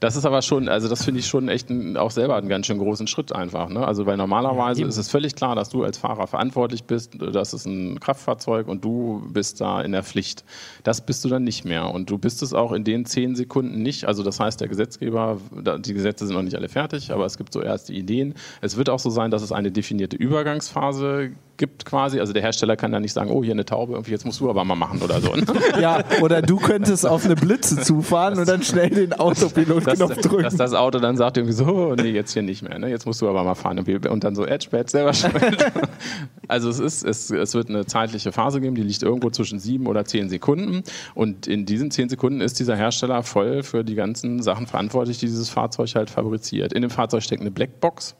Das ist aber schon, also das finde ich schon echt ein, auch selber einen ganz schön großen Schritt einfach. Ne? Also weil normalerweise ist es völlig klar, dass du als Fahrer verantwortlich bist, das ist ein Kraftfahrzeug und du bist da in der Pflicht. Das bist du dann nicht mehr und du bist es auch in den zehn Sekunden nicht. Also das heißt, der Gesetzgeber, die Gesetze sind noch nicht alle fertig, aber es gibt so erste Ideen. Es wird auch so sein, dass es eine definierte Übergangsphase gibt quasi. Also der Hersteller kann dann nicht sagen, oh hier eine Taube, jetzt musst du aber mal machen oder so. Ne? (laughs) Ja, oder du könntest auf eine Blitze zufahren und dann schnell den dass, Autopilot-Knopf drücken. dass das Auto dann sagt irgendwie so, oh, nee, jetzt hier nicht mehr, ne? jetzt musst du aber mal fahren. Und dann so, Edge, Bad, selber schuld. (laughs) Also es ist, es, es wird eine zeitliche Phase geben, die liegt irgendwo zwischen sieben oder zehn Sekunden. Und in diesen zehn Sekunden ist dieser Hersteller voll für die ganzen Sachen verantwortlich, die dieses Fahrzeug halt fabriziert. In dem Fahrzeug steckt eine Blackbox,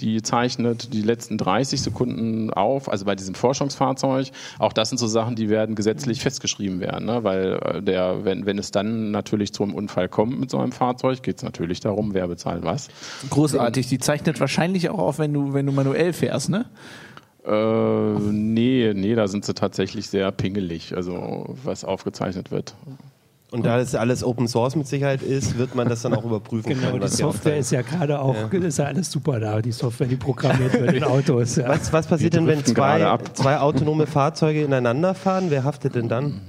die zeichnet die letzten 30 Sekunden auf, also bei diesem Forschungsfahrzeug. Auch das sind so Sachen, die werden gesetzlich festgeschrieben werden, ne? weil äh, der, wenn, wenn es dann natürlich zum Unfall kommt mit so einem Fahrzeug, geht es natürlich darum, wer bezahlt was. Großartig. Die zeichnet wahrscheinlich auch auf, wenn du, wenn du manuell fährst, ne? Äh, nee, nee, da sind sie tatsächlich sehr pingelig, also was aufgezeichnet wird. Und da das alles Open Source mit Sicherheit ist, wird man das dann auch überprüfen Genau, können. die was die Software ist ja gerade auch, ist ja alles super da, die Software, die programmiert wird in Autos. Ja. Was, was passiert denn, wenn zwei, zwei autonome Fahrzeuge ineinander fahren? Wer haftet denn dann?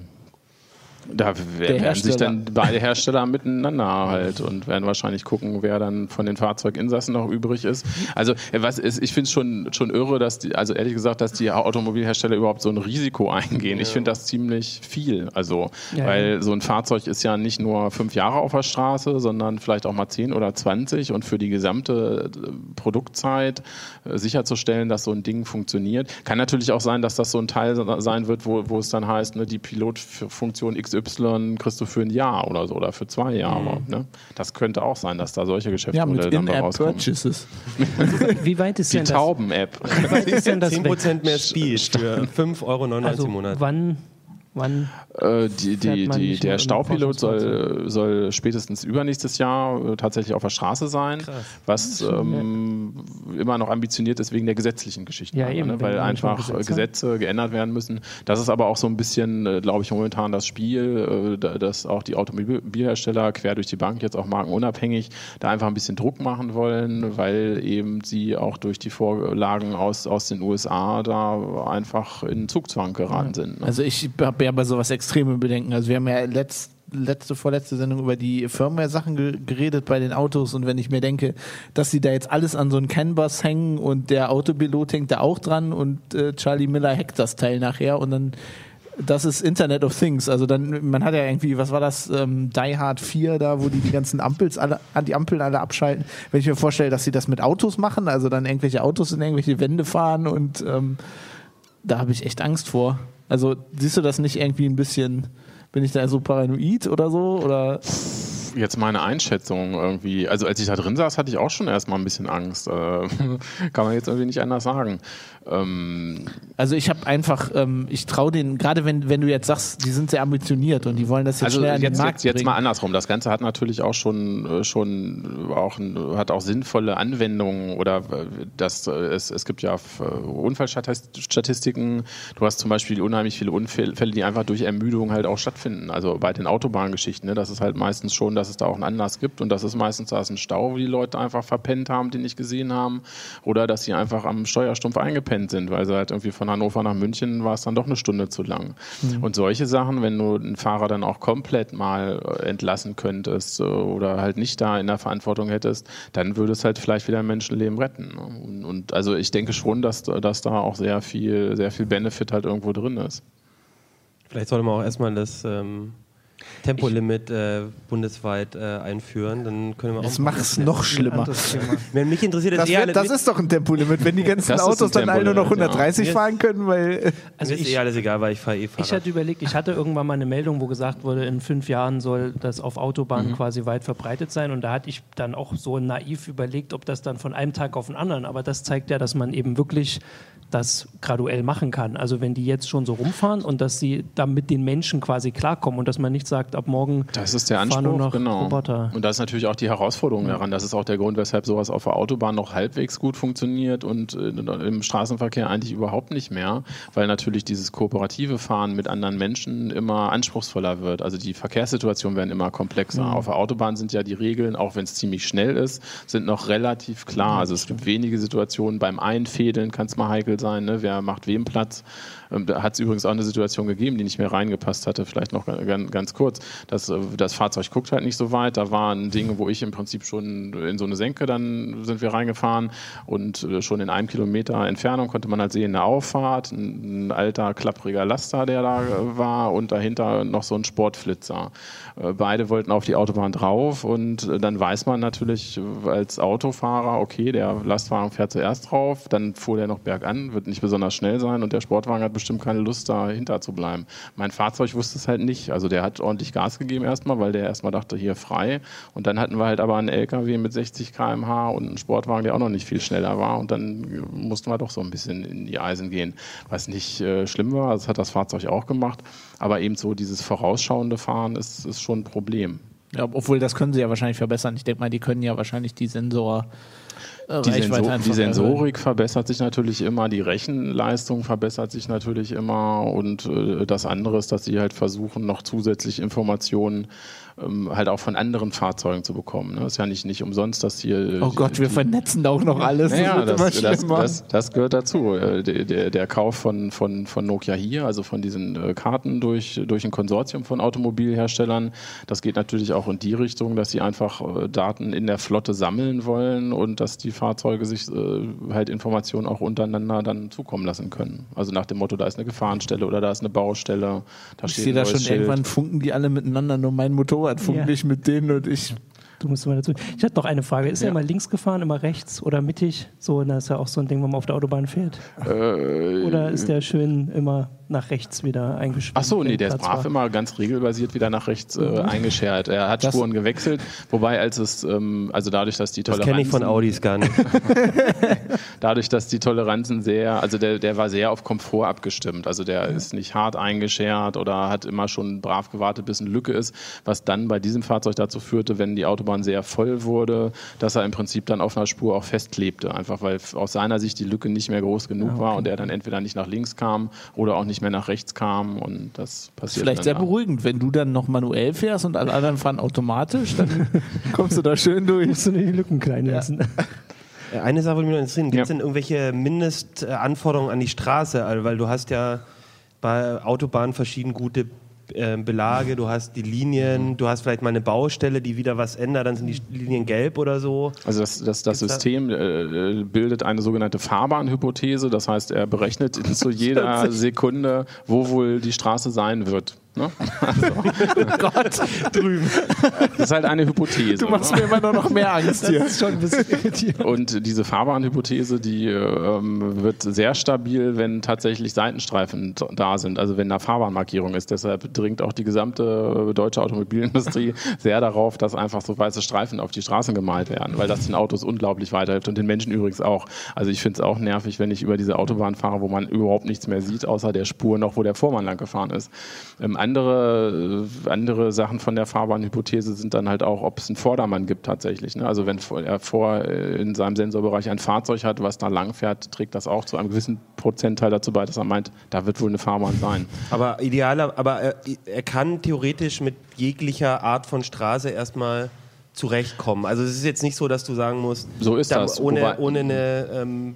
Da werden sich dann beide Hersteller miteinander halt und werden wahrscheinlich gucken, wer dann von den Fahrzeuginsassen noch übrig ist. Also äh, was ist, ich finde es schon, schon irre, dass die, also ehrlich gesagt, dass die Automobilhersteller überhaupt so ein Risiko eingehen. Ich finde das ziemlich viel. Also, Ja, weil ja. so ein Fahrzeug ist ja nicht nur fünf Jahre auf der Straße, sondern vielleicht auch mal zehn oder zwanzig und für die gesamte äh, Produktzeit äh, sicherzustellen, dass so ein Ding funktioniert. Kann natürlich auch sein, dass das so ein Teil sein wird, wo, wo es dann heißt, ne, die Pilotfunktion XY kriegst du für ein Jahr oder so oder für zwei Jahre. Ne? Das könnte auch sein, dass da solche Ja, Geschäftsmodelle mit dann da rauskommen. Purchases. (laughs) Wie weit ist Die denn das? Tauben-App. Wie weit ist denn das 10% mehr Speed für 5,99 Euro Also im Monat. wann, wann Äh, die, die, Fährt man die, nicht der Staupilot soll, soll spätestens übernächstes Jahr äh, tatsächlich auf der Straße sein, was ähm, immer noch ambitioniert ist wegen der gesetzlichen Geschichten, Ja, aber, eben, ne? weil einfach Gesetze. Gesetze. geändert werden müssen. Das ist aber auch so ein bisschen, äh, glaube ich, momentan das Spiel, äh, da- dass auch die Automobilhersteller quer durch die Bank jetzt auch markenunabhängig da einfach ein bisschen Druck machen wollen, weil eben sie auch durch die Vorlagen aus, aus den USA da einfach in Zugzwang geraten sind. Ne? Also ich habe ja bei sowas extreme Bedenken. Also wir haben ja letzt, letzte, vorletzte Sendung über die Firmware-Sachen ge geredet bei den Autos und wenn ich mir denke, dass sie da jetzt alles an so einen CAN-Bus hängen und der Autopilot hängt da auch dran und äh, Charlie Miller hackt das Teil nachher und dann das ist Internet of Things. Also dann, man hat ja irgendwie, was war das, ähm, Die Hard 4 da, wo die die ganzen Ampels alle, die Ampeln alle abschalten. Wenn ich mir vorstelle, dass sie das mit Autos machen, also dann irgendwelche Autos in irgendwelche Wände fahren und ähm, da habe ich echt Angst vor. Also siehst du das nicht irgendwie ein bisschen, bin ich da so paranoid oder so? Oder Jetzt meine Einschätzung irgendwie. Also als ich da drin saß, hatte ich auch schon erstmal ein bisschen Angst. Äh, (laughs) kann man jetzt irgendwie nicht anders sagen. Ähm, also ich habe einfach, ähm, ich traue denen, gerade wenn, wenn du jetzt sagst, die sind sehr ambitioniert und die wollen das jetzt also schnell an den jetzt, Markt jetzt, jetzt bringen. mal andersrum. Das Ganze hat natürlich auch schon, äh, schon auch, hat auch sinnvolle Anwendungen oder äh, das, äh, es, es gibt ja Unfallstatistiken. Du hast zum Beispiel unheimlich viele Unfälle, die einfach durch Ermüdung halt auch stattfinden. Also bei den Autobahngeschichten, ne, das ist halt meistens schon, dass es da auch einen Anlass gibt und das ist meistens da ist ein Stau, wo die Leute einfach verpennt haben, die nicht gesehen haben oder dass sie einfach am Steuerstumpf eingepennt sind, weil sie halt irgendwie von Hannover nach München war es dann doch eine Stunde zu lang. Und solche Sachen, wenn du einen Fahrer dann auch komplett mal äh, entlassen könntest äh, oder halt nicht da in der Verantwortung hättest, dann würde es halt vielleicht wieder ein Menschenleben retten. ne? Und, und also ich denke schon, dass, dass da auch sehr viel, sehr viel Benefit halt irgendwo drin ist. Vielleicht sollte man auch erstmal das, ähm, Tempolimit äh, bundesweit äh, einführen, dann können wir Das auch. macht es noch schlimmer. Wenn mich interessiert das, Das, wär, das ist doch ein Tempolimit, wenn die ganzen Das Autos dann alle nur noch Tempolimit, ja. 130 Mir- fahren können, weil. Also mir ist ich, eh alles egal, weil ich fahre eh Ich Fahrrad. hatte überlegt, ich hatte irgendwann mal eine Meldung, wo gesagt wurde, in fünf Jahren soll das auf Mhm. Autobahnen quasi weit verbreitet sein. Und da hatte ich dann auch so naiv überlegt, ob das dann von einem Tag auf den anderen. Aber das zeigt ja, dass man eben wirklich das graduell machen kann. Also wenn die jetzt schon so rumfahren und dass sie dann mit den Menschen quasi klarkommen und dass man nicht sagt, ab morgen Das ist der fahren nur Anspruch, noch genau. Roboter. Und das ist natürlich auch die Herausforderung daran. Das ist auch der Grund, weshalb sowas auf der Autobahn noch halbwegs gut funktioniert und äh, im Straßenverkehr eigentlich überhaupt nicht mehr, weil natürlich dieses kooperative Fahren mit anderen Menschen immer anspruchsvoller wird. Also die Verkehrssituationen werden immer komplexer. Auf der Autobahn sind ja die Regeln, auch wenn es ziemlich schnell ist, sind noch relativ klar. Also es gibt wenige Situationen. Beim Einfädeln kann es mal heikel sein, ne? wer macht wem Platz. Ähm, Da hat es übrigens auch eine Situation gegeben, die nicht mehr reingepasst hatte, vielleicht noch ganz, kurz. Das, äh, das Fahrzeug guckt halt nicht so weit. Da waren Dinge, wo ich im Prinzip schon in so eine Senke, dann sind wir reingefahren und äh, schon in einem Kilometer Entfernung konnte man halt sehen, eine Auffahrt, ein, alter, klappriger Laster, der da äh, war und dahinter noch so ein Sportflitzer. Beide wollten auf die Autobahn drauf und dann weiß man natürlich als Autofahrer, okay, der Lastwagen fährt zuerst drauf, dann fuhr der noch bergan, wird nicht besonders schnell sein und der Sportwagen hat bestimmt keine Lust, dahinter zu bleiben. Mein Fahrzeug wusste es halt nicht. Also der hat ordentlich Gas gegeben erstmal, weil der erstmal dachte, hier frei. Und dann hatten wir halt aber einen LKW mit 60 km/h und einen Sportwagen, der auch noch nicht viel schneller war. Und dann mussten wir doch so ein bisschen in die Eisen gehen. Was nicht äh, schlimm war, das hat das Fahrzeug auch gemacht. Aber eben so dieses vorausschauende Fahren ist, ist schon ein Problem. Ja, obwohl, das können sie ja wahrscheinlich verbessern. Ich denke mal, die können ja wahrscheinlich die Sensor. Äh, Die, Sensor, die. Sensorik verbessert sich natürlich immer, die Rechenleistung verbessert sich natürlich immer und äh, das andere ist, dass sie halt versuchen, noch zusätzlich Informationen ähm, halt auch von anderen Fahrzeugen zu bekommen. Ne? Ist ja nicht, nicht umsonst, dass hier. äh, Oh Gott, wir die- vernetzen da auch noch alles. naja, das, das, das, das gehört dazu. Äh, Der, der, Kauf von, von, von Nokia hier, also von diesen äh, Karten durch, durch ein Konsortium von Automobilherstellern, das geht natürlich auch in die Richtung, dass sie einfach äh, Daten in der Flotte sammeln wollen und dass die Fahrzeuge sich halt Informationen auch untereinander dann zukommen lassen können. Also nach dem Motto, da ist eine Gefahrenstelle oder da ist eine Baustelle, da ich sehe da schon Schild. irgendwann funken die alle miteinander, nur mein Motorrad funkt Ja. nicht mit denen und ich. Du musst mal dazu. Ich hatte noch eine Frage. Ist er Ja. immer links gefahren, immer rechts oder mittig? So, das ist ja auch so ein Ding, wenn man auf der Autobahn fährt. Äh, Oder ist der schön immer nach rechts wieder eingeschwenkt? Ach so, nee, der ist brav war? immer ganz regelbasiert wieder nach rechts äh, eingeschert. Er hat Das- Spuren gewechselt, wobei als es, ähm, also dadurch, dass die Das Toleranzen, kenne ich von Audis gar nicht. (laughs) dadurch, dass die Toleranzen sehr, also der, der war sehr auf Komfort abgestimmt. Also der ist nicht hart eingeschert oder hat immer schon brav gewartet, bis eine Lücke ist, was dann bei diesem Fahrzeug dazu führte, wenn die Autobahn sehr voll wurde, dass er im Prinzip dann auf einer Spur auch festklebte, einfach weil aus seiner Sicht die Lücke nicht mehr groß genug war und er dann entweder nicht nach links kam oder auch nicht mehr nach rechts kam und das passiert Vielleicht dann sehr ja. beruhigend, wenn du dann noch manuell fährst und alle anderen fahren automatisch, dann (laughs) kommst du da schön durch. Musst du die Lücken klein lassen. (laughs) Äh, Eine Sache würde mich noch interessieren. Gibt es Ja. denn irgendwelche Mindestanforderungen an die Straße? Also, weil du hast ja bei Autobahnen verschieden gute äh, Belage, du hast die Linien, du hast vielleicht mal eine Baustelle, die wieder was ändert, dann sind die Linien gelb oder so. Also das, das, das System äh, bildet eine sogenannte Fahrbahnhypothese. Das heißt, er berechnet zu (laughs) jeder Sekunde, wo wohl die Straße sein wird. Ne? (laughs) Oh Gott, drüben. Das ist halt eine Hypothese. Du machst ne? mir immer nur noch mehr Angst hier. ist schon ein bisschen irritierend. Und diese Fahrbahnhypothese, die ähm, wird sehr stabil, wenn tatsächlich Seitenstreifen da sind, also wenn da Fahrbahnmarkierung ist. Deshalb dringt auch die gesamte äh, deutsche Automobilindustrie (laughs) sehr darauf, dass einfach so weiße Streifen auf die Straßen gemalt werden, weil das den Autos unglaublich weiterhilft und den Menschen übrigens auch. Also ich finde es auch nervig, wenn ich über diese Autobahn fahre, wo man überhaupt nichts mehr sieht, außer der Spur noch, wo der Vormann lang gefahren ist. Ähm, andere, äh, andere Sachen von der Fahrbahnhypothese sind dann halt auch, ob es einen Vordermann gibt tatsächlich. Ne? Also wenn er vor äh, in seinem Sensorbereich ein Fahrzeug hat, was da lang fährt, trägt das auch zu einem gewissen Prozentteil dazu bei, dass er meint, da wird wohl eine Fahrbahn sein. Aber idealer, aber er, er kann theoretisch mit jeglicher Art von Straße erstmal zurechtkommen. Also es ist jetzt nicht so, dass du sagen musst, So ist da- das. Ohne, Wobei- ohne eine ähm,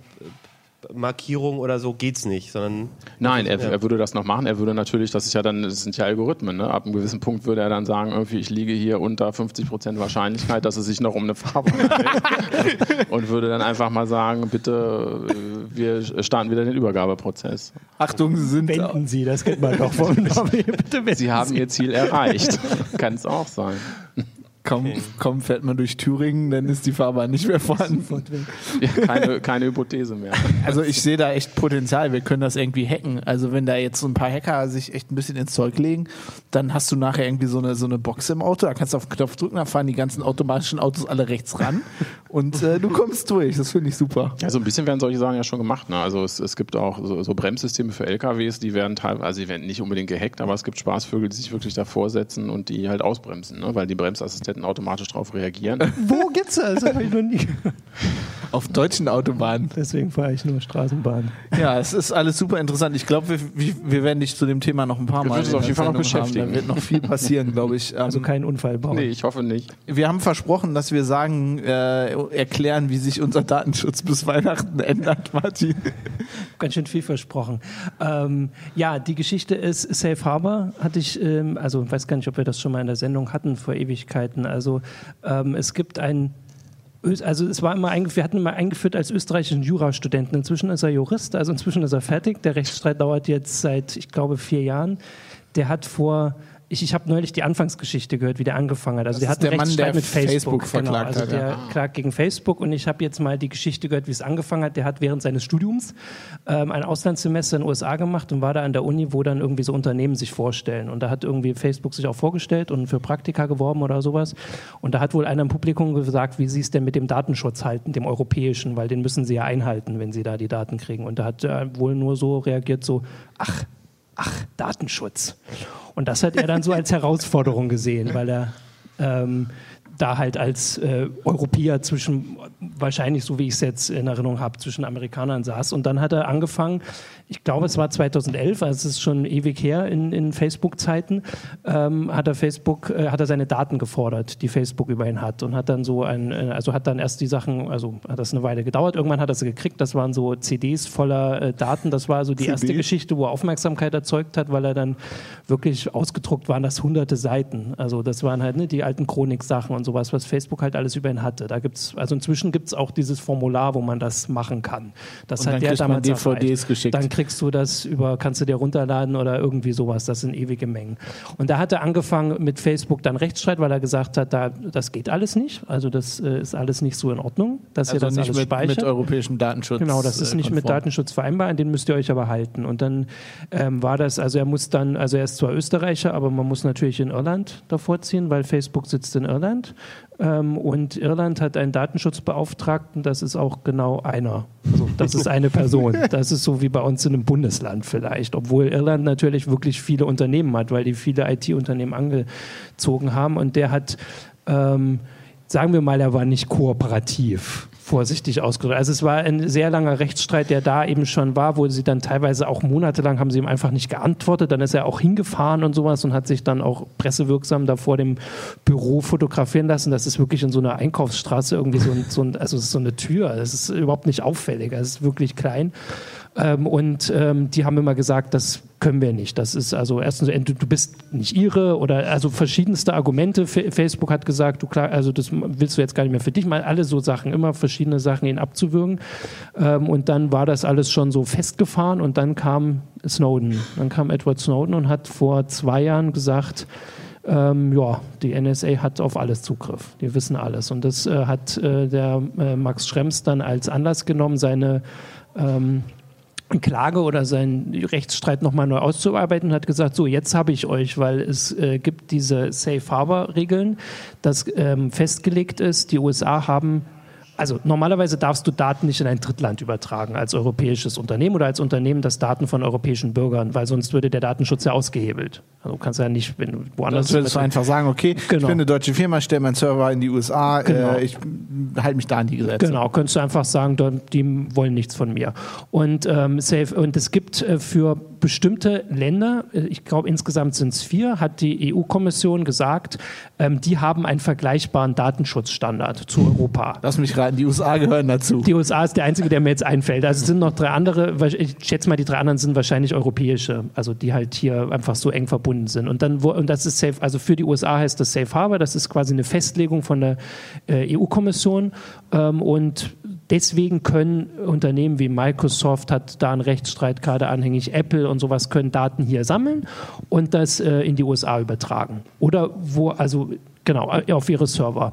Markierung oder so geht's nicht, sondern Nein, er, Ja. er würde das noch machen. Er würde natürlich, das ist ja dann, das sind ja Algorithmen. Ne? Ab einem gewissen Punkt würde er dann sagen, irgendwie, ich liege hier unter 50 Prozent Wahrscheinlichkeit, dass es sich noch um eine Farbe handelt. (laughs) und würde dann einfach mal sagen, bitte, äh, wir starten wieder den Übergabeprozess. Achtung, Sie sind Wenden Sie, das kennt man doch Namen. (laughs) Bitte wenden Sie haben Ihr Ziel erreicht. Kann es auch sein. (laughs) kaum, kaum fährt man durch Thüringen, dann ist die Fahrbahn nicht mehr vorhanden. (laughs) Ja, keine, keine Hypothese mehr. (laughs) Also ich sehe da echt Potenzial. Wir können das irgendwie hacken. Also wenn da jetzt so ein paar Hacker sich echt ein bisschen ins Zeug legen, dann hast du nachher irgendwie so eine, so eine Box im Auto. Da kannst du auf den Knopf drücken, dann fahren die ganzen automatischen Autos alle rechts ran und äh, du kommst durch. Das finde ich super. Ja, so ein bisschen werden solche Sachen ja schon gemacht. Ne? Also es, es gibt auch so, so Bremssysteme für LKWs, die werden teilweise, also die werden nicht unbedingt gehackt, aber es gibt Spaßvögel, die sich wirklich davor setzen und die halt ausbremsen, ne? weil die Bremsassistenten automatisch darauf reagieren. (laughs) Wo gibt's das? Das habe ich noch nie. Auf deutschen Autobahnen. Deswegen fahre ich nur Straßenbahn. Ja, es ist alles super interessant. Ich glaube, wir, wir- werden dich zu dem Thema noch ein paar Mal uns auf jeden Fall noch Sendung haben. beschäftigen. Da wird noch viel passieren, glaube ich. Also Ähm, keinen Unfall bauen. nee, ich hoffe nicht. Wir haben versprochen, dass wir sagen, äh, erklären, wie sich unser Datenschutz bis Weihnachten ändert, Martin. Ganz schön viel versprochen. Ähm, ja, die Geschichte ist Safe Harbor hatte ich, ähm, also ich weiß gar nicht, ob wir das schon mal in der Sendung hatten vor Ewigkeiten. Also ähm, es gibt ein also es war immer eingeführt, wir hatten immer eingeführt als österreichischen Jurastudenten. Inzwischen ist er Jurist, also inzwischen ist er fertig. Der Rechtsstreit dauert jetzt seit, ich glaube, vier Jahren. Der hat vor, ich, ich habe neulich die Anfangsgeschichte gehört, wie der angefangen hat. Also Das der hat einen der Mann, der Rechtsstreit mit Facebook Facebook, genau. verklagt Also hat, der ja. klagt gegen Facebook und ich habe jetzt mal die Geschichte gehört, wie es angefangen hat. Der hat während seines Studiums ähm, ein Auslandssemester in den USA gemacht und war da an der Uni, wo dann irgendwie so Unternehmen sich vorstellen. Und da hat irgendwie Facebook sich auch vorgestellt und für Praktika geworben oder sowas. Und da hat wohl einer im Publikum gesagt, wie sie es denn mit dem Datenschutz halten, dem europäischen, weil den müssen sie ja einhalten, wenn sie da die Daten kriegen. Und da hat er wohl nur so reagiert, so, ach, ach, Datenschutz. Und das hat er dann so als (laughs) Herausforderung gesehen, weil er ähm, da halt als äh, Europäer zwischen, wahrscheinlich so wie ich es jetzt in Erinnerung habe, zwischen Amerikanern saß. Und dann hat er angefangen, ich glaube es war 2011, also es ist schon ewig her in, in Facebook-Zeiten, ähm, hat er Facebook, äh, hat er seine Daten gefordert, die Facebook über ihn hat und hat dann so ein, äh, also hat dann erst die Sachen, also hat das eine Weile gedauert, irgendwann hat er sie gekriegt, das waren so CDs voller äh, Daten, das war so die erste CDs? Geschichte, wo er Aufmerksamkeit erzeugt hat, weil er dann wirklich ausgedruckt waren das hunderte Seiten. Also das waren halt ne, die alten Chronik-Sachen und sowas, was Facebook halt alles über ihn hatte. Da gibt's, also inzwischen gibt es auch dieses Formular, wo man das machen kann. Das Und hat der kriegt man damals DVDs erreicht. geschickt. Dann kriegst du das über, kannst du dir runterladen oder irgendwie sowas. Das sind ewige Mengen. Und da hat er angefangen mit Facebook dann Rechtsstreit, weil er gesagt hat, da, das geht alles nicht. Also das äh, ist alles nicht so in Ordnung, dass ihr Also das nicht alles mit, speichert. mit europäischem Datenschutz. Genau, das ist äh, nicht mit. Datenschutz vereinbar, an den müsst ihr euch aber halten. Und dann ähm, war das, also er muss dann, also er ist zwar Österreicher, aber man muss natürlich in Irland davor ziehen, weil Facebook sitzt in Irland. Ähm, und Irland hat einen Datenschutzbeauftragten, das ist auch genau einer. Also das ist eine Person. (laughs) Das ist so wie bei uns in einem Bundesland vielleicht. Obwohl Irland natürlich wirklich viele Unternehmen hat, weil die viele IT-Unternehmen angezogen haben. Und der hat, ähm, sagen wir mal, er war nicht kooperativ vorsichtig ausgedrückt. Also es war ein sehr langer Rechtsstreit, der da eben schon war, wo sie dann teilweise auch monatelang haben sie ihm einfach nicht geantwortet. Dann ist er auch hingefahren und sowas und hat sich dann auch pressewirksam da vor dem Büro fotografieren lassen. Das ist wirklich in so einer Einkaufsstraße irgendwie so, ein, so, ein, also so eine Tür. Das ist überhaupt nicht auffällig. Es ist wirklich klein. Ähm, und ähm, die haben immer gesagt, das können wir nicht. Das ist also erstens, du bist nicht ihre oder also verschiedenste Argumente. Facebook hat gesagt, du klar, also das willst du jetzt gar nicht mehr für dich, mal alle so Sachen, immer verschiedene Sachen ihn abzuwürgen. Ähm, und dann war das alles schon so festgefahren und dann kam Snowden. Dann kam Edward Snowden und hat vor zwei Jahren gesagt, ähm, ja, die NSA hat auf alles Zugriff. Die wissen alles. Und das äh, hat äh, der äh, Max Schrems dann als Anlass genommen, seine ähm, Klage oder seinen Rechtsstreit nochmal neu auszuarbeiten und hat gesagt, so jetzt habe ich euch, weil es äh, gibt diese Safe Harbor Regeln, dass ähm, festgelegt ist, die USA haben also normalerweise darfst du Daten nicht in ein Drittland übertragen als europäisches Unternehmen oder als Unternehmen, das Daten von europäischen Bürgern, weil sonst würde der Datenschutz ja ausgehebelt. Also du kannst ja nicht, wenn du woanders Das würdest du einfach sagen, okay, ich Genau. bin eine deutsche Firma, stelle meinen Server in die USA, Genau. äh, ich halte mich da an die Gesetze. Genau, könntest du einfach sagen, die wollen nichts von mir. Und, ähm, safe, und es gibt äh, für bestimmte Länder, äh, ich glaube insgesamt sind es vier, hat die EU-Kommission gesagt, ähm, die haben einen vergleichbaren Datenschutzstandard zu Europa. Lass mich raten, die USA gehören dazu. Die USA ist der einzige, der mir jetzt einfällt. Also es sind noch drei andere, ich schätze mal, die drei anderen sind wahrscheinlich europäische, also die halt hier einfach so eng verbunden sind. Und dann, und das ist safe, also für die USA heißt das Safe Harbor, das ist quasi eine Festlegung von der äh, EU-Kommission. Ähm, und deswegen können Unternehmen wie Microsoft hat da einen Rechtsstreit gerade anhängig, Apple und sowas können Daten hier sammeln und das äh, in die USA übertragen. Oder wo, also genau, auf ihre Server.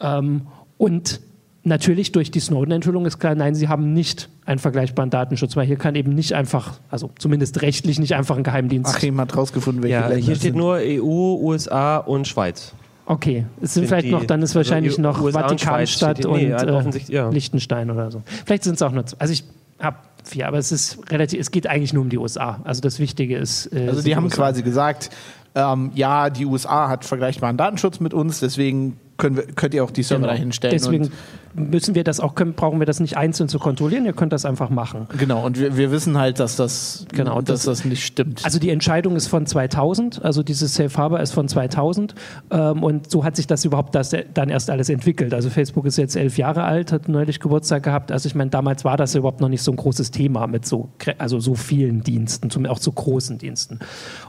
Ähm, und natürlich durch die Snowden-Enthüllung ist klar, nein, sie haben nicht einen vergleichbaren Datenschutz, weil hier kann eben nicht einfach, also zumindest rechtlich nicht einfach ein Geheimdienst. Achim hat rausgefunden, welche Ja, Länder hier steht sind. nur EU, USA und Schweiz. Okay, es sind Sind vielleicht die- noch, dann ist wahrscheinlich also noch USA und Schweiz Vatikanstadt und, hier. Nee, halt äh, ja. Liechtenstein oder so. Vielleicht sind es auch nur, zwei. also ich habe vier, aber es ist relativ, es geht eigentlich nur um die USA. Also das Wichtige ist. Äh, Also sind die haben USA. quasi gesagt, ähm, ja, die USA hat vergleichbaren Datenschutz mit uns, deswegen können wir, könnt ihr auch die Server Genau. dahin stellen. Deswegen müssen wir das auch, können, brauchen wir das nicht einzeln zu kontrollieren, ihr könnt das einfach machen. genau, und wir, wir wissen halt, dass das, Genau, dass das nicht stimmt. Also die Entscheidung ist von 2000, also dieses Safe Harbor ist von 2000 ähm, und so hat sich das überhaupt das dann erst alles entwickelt. Also Facebook ist jetzt elf Jahre alt, hat neulich Geburtstag gehabt. Also ich meine, damals war das überhaupt noch nicht so ein großes Thema mit so, also so vielen Diensten, auch so großen Diensten.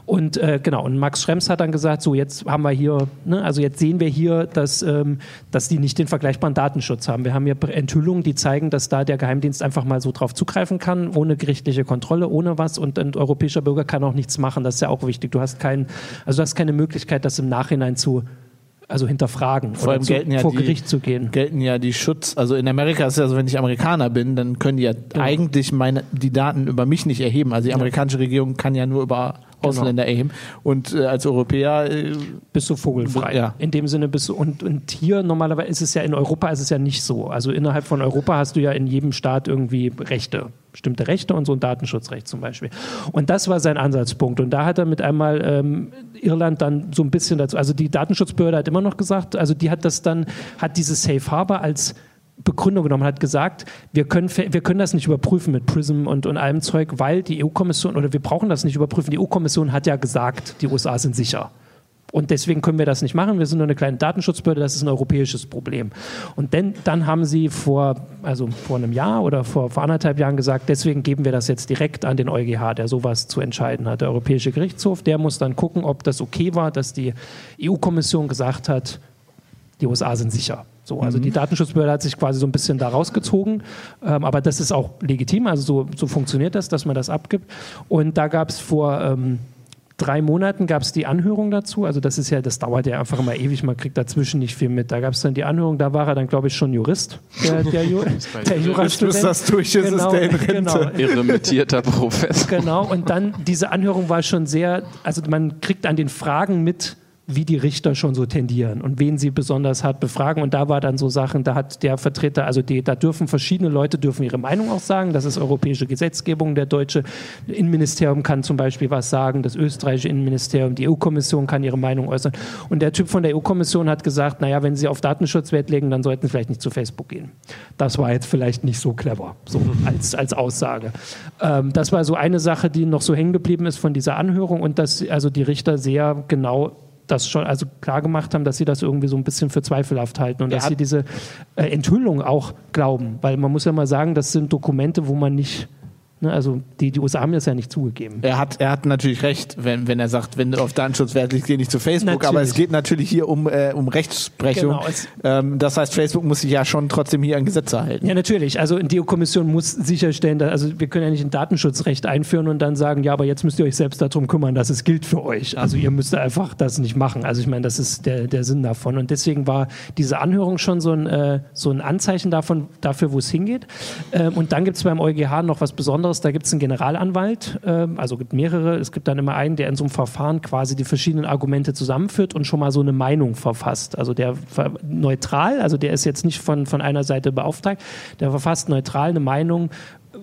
Und äh, genau, und Max Schrems hat dann gesagt, so jetzt haben wir hier, ne, also jetzt sehen wir hier, dass, ähm, dass die nicht den vergleichbaren Datenschutz haben. Wir haben hier Enthüllungen, die zeigen, dass da der Geheimdienst einfach mal so drauf zugreifen kann, ohne gerichtliche Kontrolle, ohne was und ein europäischer Bürger kann auch nichts machen. Das ist ja auch wichtig. Du hast keinen, also du hast keine Möglichkeit, das im Nachhinein zu also hinterfragen Vor oder allem zu, gelten ja vor die- Gericht zu gehen. gelten ja die Schutz, also in Amerika ist es ja so, wenn ich Amerikaner bin, dann können die ja eigentlich meine, die Daten über mich nicht erheben. Also die amerikanische Regierung kann ja nur über Ausländer erheben. Und äh, als Europäer äh, bist du vogelfrei. Ja. In dem Sinne bist du, und, und hier normalerweise ist es ja, in Europa ist es ja nicht so. Also innerhalb von Europa hast du ja in jedem Staat irgendwie Rechte, bestimmte Rechte und so ein Datenschutzrecht zum Beispiel. Und das war sein Ansatzpunkt. Und da hat er mit einmal ähm, Irland dann so ein bisschen dazu, also die Datenschutzbehörde hat immer noch gesagt, also die hat das dann, hat dieses Safe Harbor als Begründung genommen, hat gesagt, wir können, wir können das nicht überprüfen mit PRISM und, und allem Zeug, weil die EU-Kommission, oder wir brauchen das nicht überprüfen, die EU-Kommission hat ja gesagt, die USA sind sicher. Und deswegen können wir das nicht machen. Wir sind nur eine kleine Datenschutzbehörde, das ist ein europäisches Problem. Und denn, dann haben sie vor, also vor einem Jahr oder vor, vor anderthalb Jahren gesagt, deswegen geben wir das jetzt direkt an den EuGH, der sowas zu entscheiden hat. Der Europäische Gerichtshof, der muss dann gucken, ob das okay war, dass die EU-Kommission gesagt hat, die USA sind sicher. So, also die Datenschutzbehörde hat sich quasi so ein bisschen da rausgezogen, ähm, aber das ist auch legitim, also so, so funktioniert das, dass man das abgibt. Und da gab es vor ähm, drei Monaten gab es die Anhörung dazu, also das ist ja, das dauert ja einfach immer ewig, man kriegt dazwischen nicht viel mit. Da gab es dann die Anhörung, da war er dann, glaube ich, schon Jurist, der, (laughs) der, Ju der bis Jurastudent. das durch ist, Genau, ist der in Rente. genau. Irremittierter (laughs) Professor. Genau, und dann diese Anhörung war schon sehr, also man kriegt an den Fragen mit, wie die Richter schon so tendieren und wen sie besonders hart befragen. Und da war dann so Sachen, da hat der Vertreter, also die, da dürfen verschiedene Leute dürfen ihre Meinung auch sagen. Das ist europäische Gesetzgebung. Der deutsche Innenministerium kann zum Beispiel was sagen, das österreichische Innenministerium, die EU-Kommission kann ihre Meinung äußern. Und der Typ von der EU-Kommission hat gesagt, naja, wenn Sie auf Datenschutz Wert legen, dann sollten Sie vielleicht nicht zu Facebook gehen. Das war jetzt vielleicht nicht so clever, so (laughs) als, als Aussage. Ähm, das war so eine Sache, die noch so hängen geblieben ist von dieser Anhörung und dass also die Richter sehr genau das schon also klar gemacht haben, dass sie das irgendwie so ein bisschen für zweifelhaft halten und Er dass sie diese äh, Enthüllung auch glauben, weil man muss ja mal sagen, das sind Dokumente, wo man nicht also die, die USA haben das ja nicht zugegeben. Er hat, er hat natürlich recht, wenn, wenn er sagt, wenn du auf Datenschutz Wert legst, geh nicht zu Facebook. Natürlich. Aber es geht natürlich hier um, äh, um Rechtsprechung. Genau, ähm, das heißt, Facebook muss sich ja schon trotzdem hier an Gesetze halten. Ja, natürlich. Also die EU-Kommission muss sicherstellen, dass, also wir können ja nicht ein Datenschutzrecht einführen und dann sagen, ja, aber jetzt müsst ihr euch selbst darum kümmern, dass es gilt für euch. Also ihr müsst einfach das nicht machen. Also ich meine, das ist der, der Sinn davon. Und deswegen war diese Anhörung schon so ein, äh, so ein Anzeichen davon, dafür, wo es hingeht. Ähm, und dann gibt es beim EuGH noch was Besonderes. Da gibt es einen Generalanwalt, ähm, also gibt mehrere. Es gibt dann immer einen, der in so einem Verfahren quasi die verschiedenen Argumente zusammenführt und schon mal so eine Meinung verfasst. Also der neutral, also der ist jetzt nicht von, von einer Seite beauftragt, der verfasst neutral eine Meinung,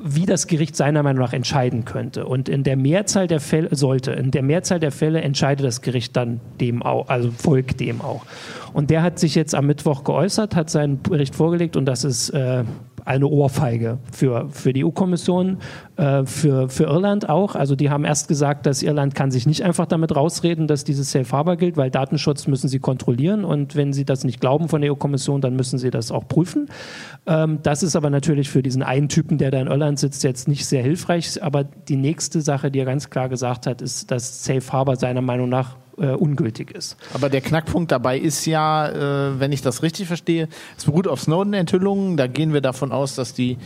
wie das Gericht seiner Meinung nach entscheiden könnte. Und in der Mehrzahl der Fälle sollte, in der Mehrzahl der Fälle entscheidet das Gericht dann dem auch, also folgt dem auch. Und der hat sich jetzt am Mittwoch geäußert, hat seinen Bericht vorgelegt und das ist äh, eine Ohrfeige für, für die EU-Kommission, äh, für, für Irland auch. Also die haben erst gesagt, dass Irland kann sich nicht einfach damit rausreden, dass dieses Safe Harbor gilt, weil Datenschutz müssen sie kontrollieren und wenn sie das nicht glauben von der EU-Kommission, dann müssen sie das auch prüfen. Ähm, das ist aber natürlich für diesen einen Typen, der da in Irland sitzt, jetzt nicht sehr hilfreich. Aber die nächste Sache, die er ganz klar gesagt hat, ist, dass Safe Harbor seiner Meinung nach äh, ungültig ist. Aber der Knackpunkt dabei ist ja, äh, wenn ich das richtig verstehe, es beruht auf Snowden-Enthüllungen. Da gehen wir davon aus, dass die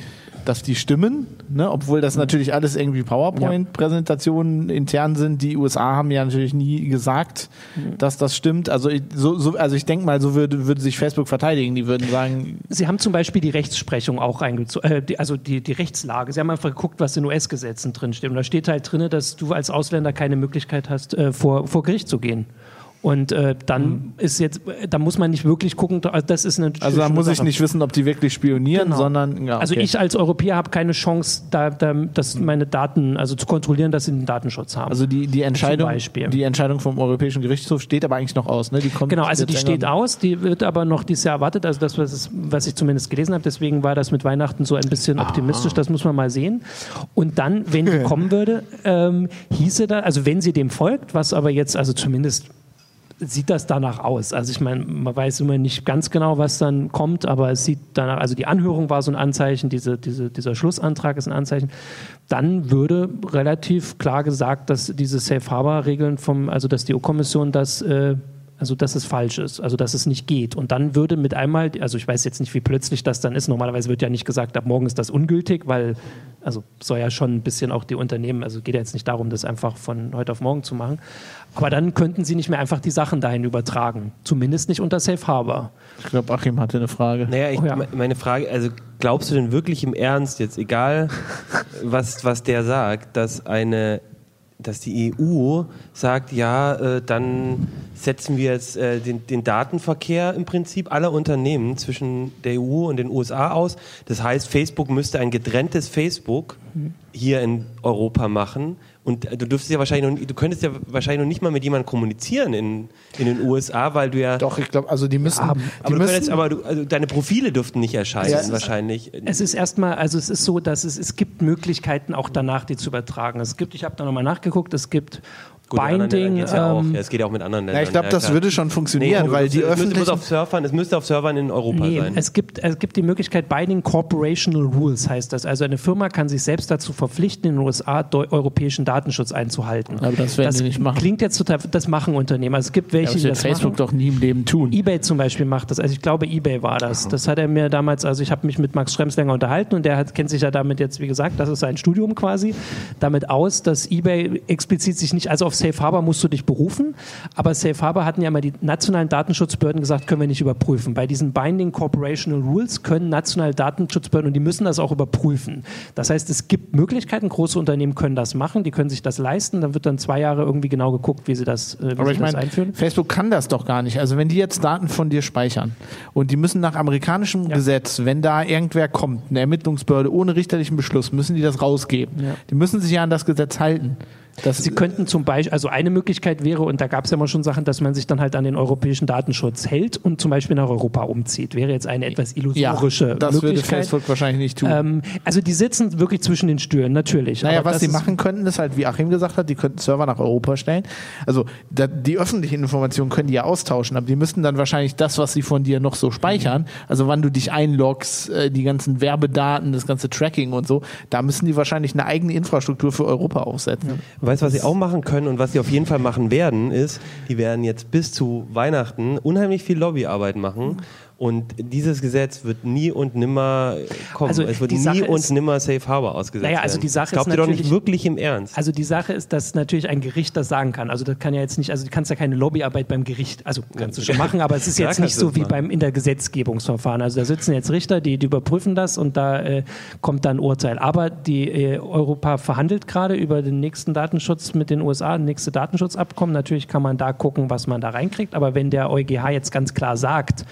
dass die stimmen, ne? obwohl das natürlich alles irgendwie PowerPoint-Präsentationen intern sind. Die USA haben ja natürlich nie gesagt, mhm. dass das stimmt. Also ich, so, so, also ich denke mal, so würde, würde sich Facebook verteidigen. Die würden sagen. Sie haben zum Beispiel die Rechtsprechung auch reingezogen, äh, also die, die Rechtslage. Sie haben einfach geguckt, was in US-Gesetzen drinsteht. Und da steht halt drin, dass du als Ausländer keine Möglichkeit hast, äh, vor, vor Gericht zu gehen. Und äh, dann mhm. ist jetzt, da muss man nicht wirklich gucken, also das ist eine Also da muss ich nicht wissen, ob die wirklich spionieren, genau. sondern ja, also okay. Also ich als Europäer habe keine Chance, da, da das mhm. meine Daten, also zu kontrollieren, dass sie den Datenschutz haben. Also die, die Entscheidung, die Entscheidung vom Europäischen Gerichtshof steht aber eigentlich noch aus, ne? Die kommt genau, also die steht aus, die wird aber noch dieses Jahr erwartet, also das, was, was ich zumindest gelesen habe, deswegen war das mit Weihnachten so ein bisschen Aha. optimistisch, das muss man mal sehen. Und dann, wenn die (laughs) kommen würde, ähm, hieße da, also wenn sie dem folgt, was aber jetzt, also zumindest sieht das danach aus. Also ich meine, man weiß immer nicht ganz genau, was dann kommt, aber es sieht danach, also die Anhörung war so ein Anzeichen, diese, diese, dieser Schlussantrag ist ein Anzeichen. Dann würde relativ klar gesagt, dass diese Safe Harbor Regeln vom, also dass die EU-Kommission das äh, also dass es falsch ist, also dass es nicht geht. Und dann würde mit einmal, also ich weiß jetzt nicht, wie plötzlich das dann ist. Normalerweise wird ja nicht gesagt, ab morgen ist das ungültig, weil also soll ja schon ein bisschen auch die Unternehmen, also geht ja jetzt nicht darum, das einfach von heute auf morgen zu machen. Aber dann könnten sie nicht mehr einfach die Sachen dahin übertragen. Zumindest nicht unter Safe Harbor. Ich glaube, Achim hatte eine Frage. Naja, ich, oh ja. meine Frage, also glaubst du denn wirklich im Ernst jetzt, egal (laughs) was, was der sagt, dass eine dass die EU sagt, ja, äh, dann setzen wir jetzt äh, den, den, Datenverkehr im Prinzip aller Unternehmen zwischen der EU und den USA aus. Das heißt, Facebook müsste ein getrenntes Facebook mhm. hier in Europa machen, und du dürftest ja wahrscheinlich noch, du könntest ja wahrscheinlich noch nicht mal mit jemandem kommunizieren in, in den USA, weil du ja. Doch, ich glaube, also die müssen. Ja, aber, die müssen aber du, also deine Profile dürften nicht erscheinen, ja, wahrscheinlich. Es ist erstmal, also es ist so, dass es, es gibt Möglichkeiten auch danach, die zu übertragen. Es gibt, ich habe da nochmal nachgeguckt, es gibt Gut, Binding. Ja ähm, ja, es geht ja auch mit anderen Ländern. Ja, ich glaube, das würde schon funktionieren, nee, weil die öffentlichen... Es, auf Surfern, es müsste auf Servern in Europa nee, sein. Es gibt, es gibt die Möglichkeit, Binding Corporational Rules heißt das. Also eine Firma kann sich selbst dazu verpflichten, in den USA europäischen Datenschutz einzuhalten. Aber das werden das die nicht machen. Klingt jetzt total, das machen Unternehmen. Also es gibt welche, ja, das die das Facebook machen. doch nie im Leben tun. eBay zum Beispiel macht das. Also ich glaube, eBay war das. Das hat er mir damals, also ich habe mich mit Max Schrems länger unterhalten und der hat, kennt sich ja damit jetzt, wie gesagt, das ist sein Studium quasi, damit aus, dass eBay explizit sich nicht, also auf Safe Harbor musst du dich berufen. Aber Safe Harbor hatten ja immer die nationalen Datenschutzbehörden gesagt, können wir nicht überprüfen. Bei diesen Binding Corporational Rules können nationale Datenschutzbehörden und die müssen das auch überprüfen. Das heißt, es gibt Möglichkeiten, große Unternehmen können das machen, die können sich das leisten. Dann wird dann zwei Jahre irgendwie genau geguckt, wie sie das, äh, wie Aber sie ich das mein, einführen. Facebook kann das doch gar nicht. Also wenn die jetzt Daten von dir speichern und die müssen nach amerikanischem ja. Gesetz, wenn da irgendwer kommt, eine Ermittlungsbehörde ohne richterlichen Beschluss, müssen die das rausgeben. Ja. Die müssen sich ja an das Gesetz halten. Das Sie könnten zum Beispiel, also eine Möglichkeit wäre, und da gab es ja mal schon Sachen, dass man sich dann halt an den europäischen Datenschutz hält und zum Beispiel nach Europa umzieht. Wäre jetzt eine etwas illusorische ja, das Möglichkeit. würde Facebook wahrscheinlich nicht tun. Ähm, also die sitzen wirklich zwischen den Stühlen, natürlich. Naja, was sie machen könnten, ist halt, wie Achim gesagt hat, die könnten Server nach Europa stellen. Also da, die öffentlichen Informationen können die ja austauschen, aber die müssten dann wahrscheinlich das, was sie von dir noch so speichern, also wann du dich einloggst, äh, die ganzen Werbedaten, das ganze Tracking und so, da müssen die wahrscheinlich eine eigene Infrastruktur für Europa aufsetzen. Ja. Weißt du, was sie auch machen können und was sie auf jeden Fall machen werden, ist, die werden jetzt bis zu Weihnachten unheimlich viel Lobbyarbeit machen und dieses Gesetz wird nie und nimmer kommen. Also es wird nie Sache und nimmer Safe Harbor ausgesetzt naja, also die Sache Glaubt ist ihr doch nicht wirklich im Ernst. Also die Sache ist, dass natürlich ein Gericht das sagen kann. Also das kann ja jetzt nicht, also du kannst ja keine Lobbyarbeit beim Gericht, also kannst du schon machen, aber es ist (laughs) jetzt nicht so wie beim in der Gesetzgebungsverfahren. Also da sitzen jetzt Richter, die, die überprüfen das und da äh, kommt dann Urteil. Aber die äh, Europa verhandelt gerade über den nächsten Datenschutz mit den USA, das nächste Datenschutzabkommen. Natürlich kann man da gucken, was man da reinkriegt. Aber wenn der EuGH jetzt ganz klar sagt,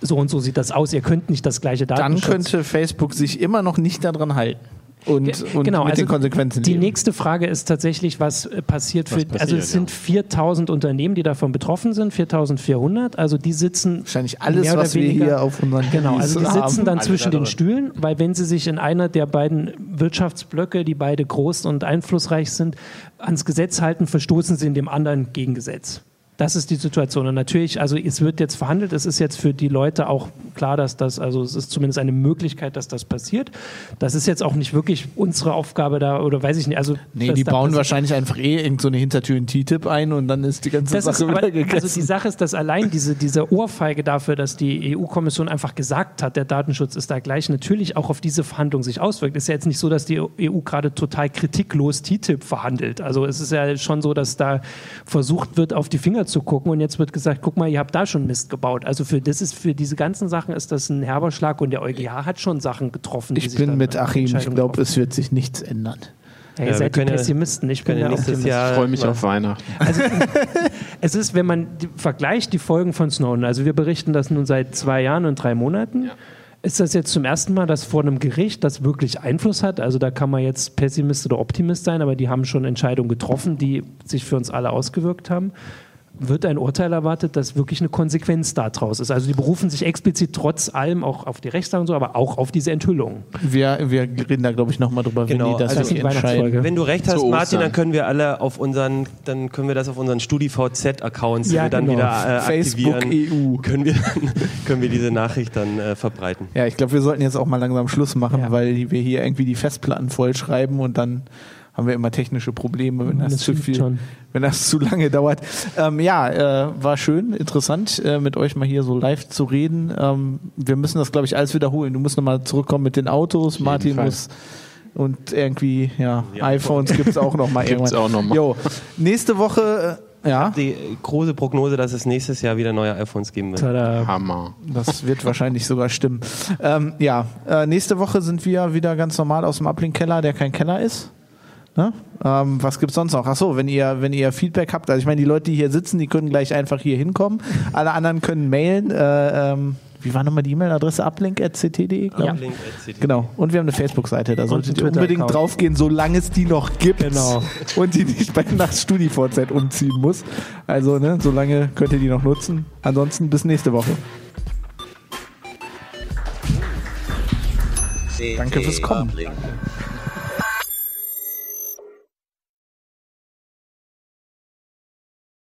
so und so sieht das aus, ihr könnt nicht das gleiche Datenschutz. Dann könnte Facebook sich immer noch nicht daran halten. und, und genau, mit also den Konsequenzen Die leben. nächste Frage ist tatsächlich, was äh, passiert für, passiert, also es sind ja. 4000 Unternehmen, die davon betroffen sind, 4400, also die sitzen Wahrscheinlich alles, mehr oder was wir weniger- hier auf unseren Genau, also die sitzen haben. dann zwischen da den. Stühlen, weil wenn sie sich in einer der beiden Wirtschaftsblöcke, die beide groß und einflussreich sind, ans Gesetz halten, verstoßen sie in dem anderen gegen Gesetz. Das ist die Situation. Und natürlich, also es wird jetzt verhandelt, es ist jetzt für die Leute auch klar, dass das, also es ist zumindest eine Möglichkeit, dass das passiert. Das ist jetzt auch nicht wirklich unsere Aufgabe da, oder weiß ich nicht. Also, Nee, die bauen wahrscheinlich einfach eh irgend so eine Hintertür in TTIP ein und dann ist die ganze Das ist, Sache aber, wieder gegessen. also die Sache ist, dass allein diese, diese Ohrfeige dafür, dass die EU-Kommission einfach gesagt hat, der Datenschutz ist da gleich, natürlich auch auf diese Verhandlung sich auswirkt. Ist ja jetzt nicht so, dass die EU gerade total kritiklos TTIP verhandelt. Also es ist ja schon so, dass da versucht wird, auf die Finger zu gucken und jetzt wird gesagt, guck mal, ihr habt da schon Mist gebaut. Also für das ist für diese ganzen Sachen ist das ein herber Schlag und der EuGH hat schon Sachen getroffen. die ich sich bin mit Achim, ich glaube, es wird sich nichts ändern. Ja, ihr Ja, wir seid die können ja- Pessimisten, ich bin ja Optimist. Jahr Ich freue mich auf Weihnachten. Also (laughs) es ist, wenn man die, vergleicht die Folgen von Snowden, also wir berichten das nun seit zwei Jahren und drei Monaten. Ist das jetzt zum ersten Mal, dass vor einem Gericht das wirklich Einfluss hat? Also da kann man jetzt Pessimist oder Optimist sein, aber die haben schon Entscheidungen getroffen, die sich für uns alle ausgewirkt haben. Wird ein Urteil erwartet, dass wirklich eine Konsequenz daraus ist? Also die berufen sich explizit trotz allem auch auf die Rechtslage und so, aber auch auf diese Enthüllung. Wir, wir reden da, glaube ich, nochmal drüber, Genau, wenn die das also die entscheiden. Weihnachtsfolge. Wenn du recht hast, Martin, dann können wir alle auf unseren, dann können wir das auf unseren StudiVZ-Accounts, die Ja, wir dann genau. wieder äh, Facebook aktivieren, EU. können wir, (laughs) können wir diese Nachricht dann äh, verbreiten. Ja, ich glaube, wir sollten jetzt auch mal langsam Schluss machen, Ja. weil wir hier irgendwie die Festplatten vollschreiben und dann haben wir immer technische Probleme, wenn das, Das zu viel, schon. wenn das zu lange dauert. Ähm, ja, äh, war schön, interessant, äh, mit euch mal hier so live zu reden. Ähm, wir müssen das, glaube ich, alles wiederholen. Du musst nochmal zurückkommen mit den Autos. Martin Fall. muss und irgendwie, ja, Die iPhones gibt es auch noch mal (laughs) Gibt's irgendwann. auch noch mal. Jo, nächste Woche, äh, ja, Die große Prognose, dass es nächstes Jahr wieder neue iPhones geben wird. Tada. Hammer. Das wird wahrscheinlich sogar stimmen. Ähm, ja, äh, nächste Woche sind wir wieder ganz normal aus dem Uplink-Keller, der kein Keller ist. Ne? Ähm, was gibt's sonst noch? Achso, wenn ihr, wenn ihr Feedback habt, also ich meine, die Leute, die hier sitzen, die können gleich einfach hier hinkommen. Alle anderen können mailen. Äh, ähm, wie war nochmal die E-Mail-Adresse? uplink.ct.de, glaube Ja. ich. Link at CT. Genau. Und wir haben eine Facebook-Seite, da solltet ihr unbedingt draufgehen, solange es die noch gibt. Genau. (laughs) Und die nicht bei nach StudiVZ umziehen muss. Also, ne, solange könnt ihr die noch nutzen. Ansonsten bis nächste Woche. Danke fürs Kommen. Uplink.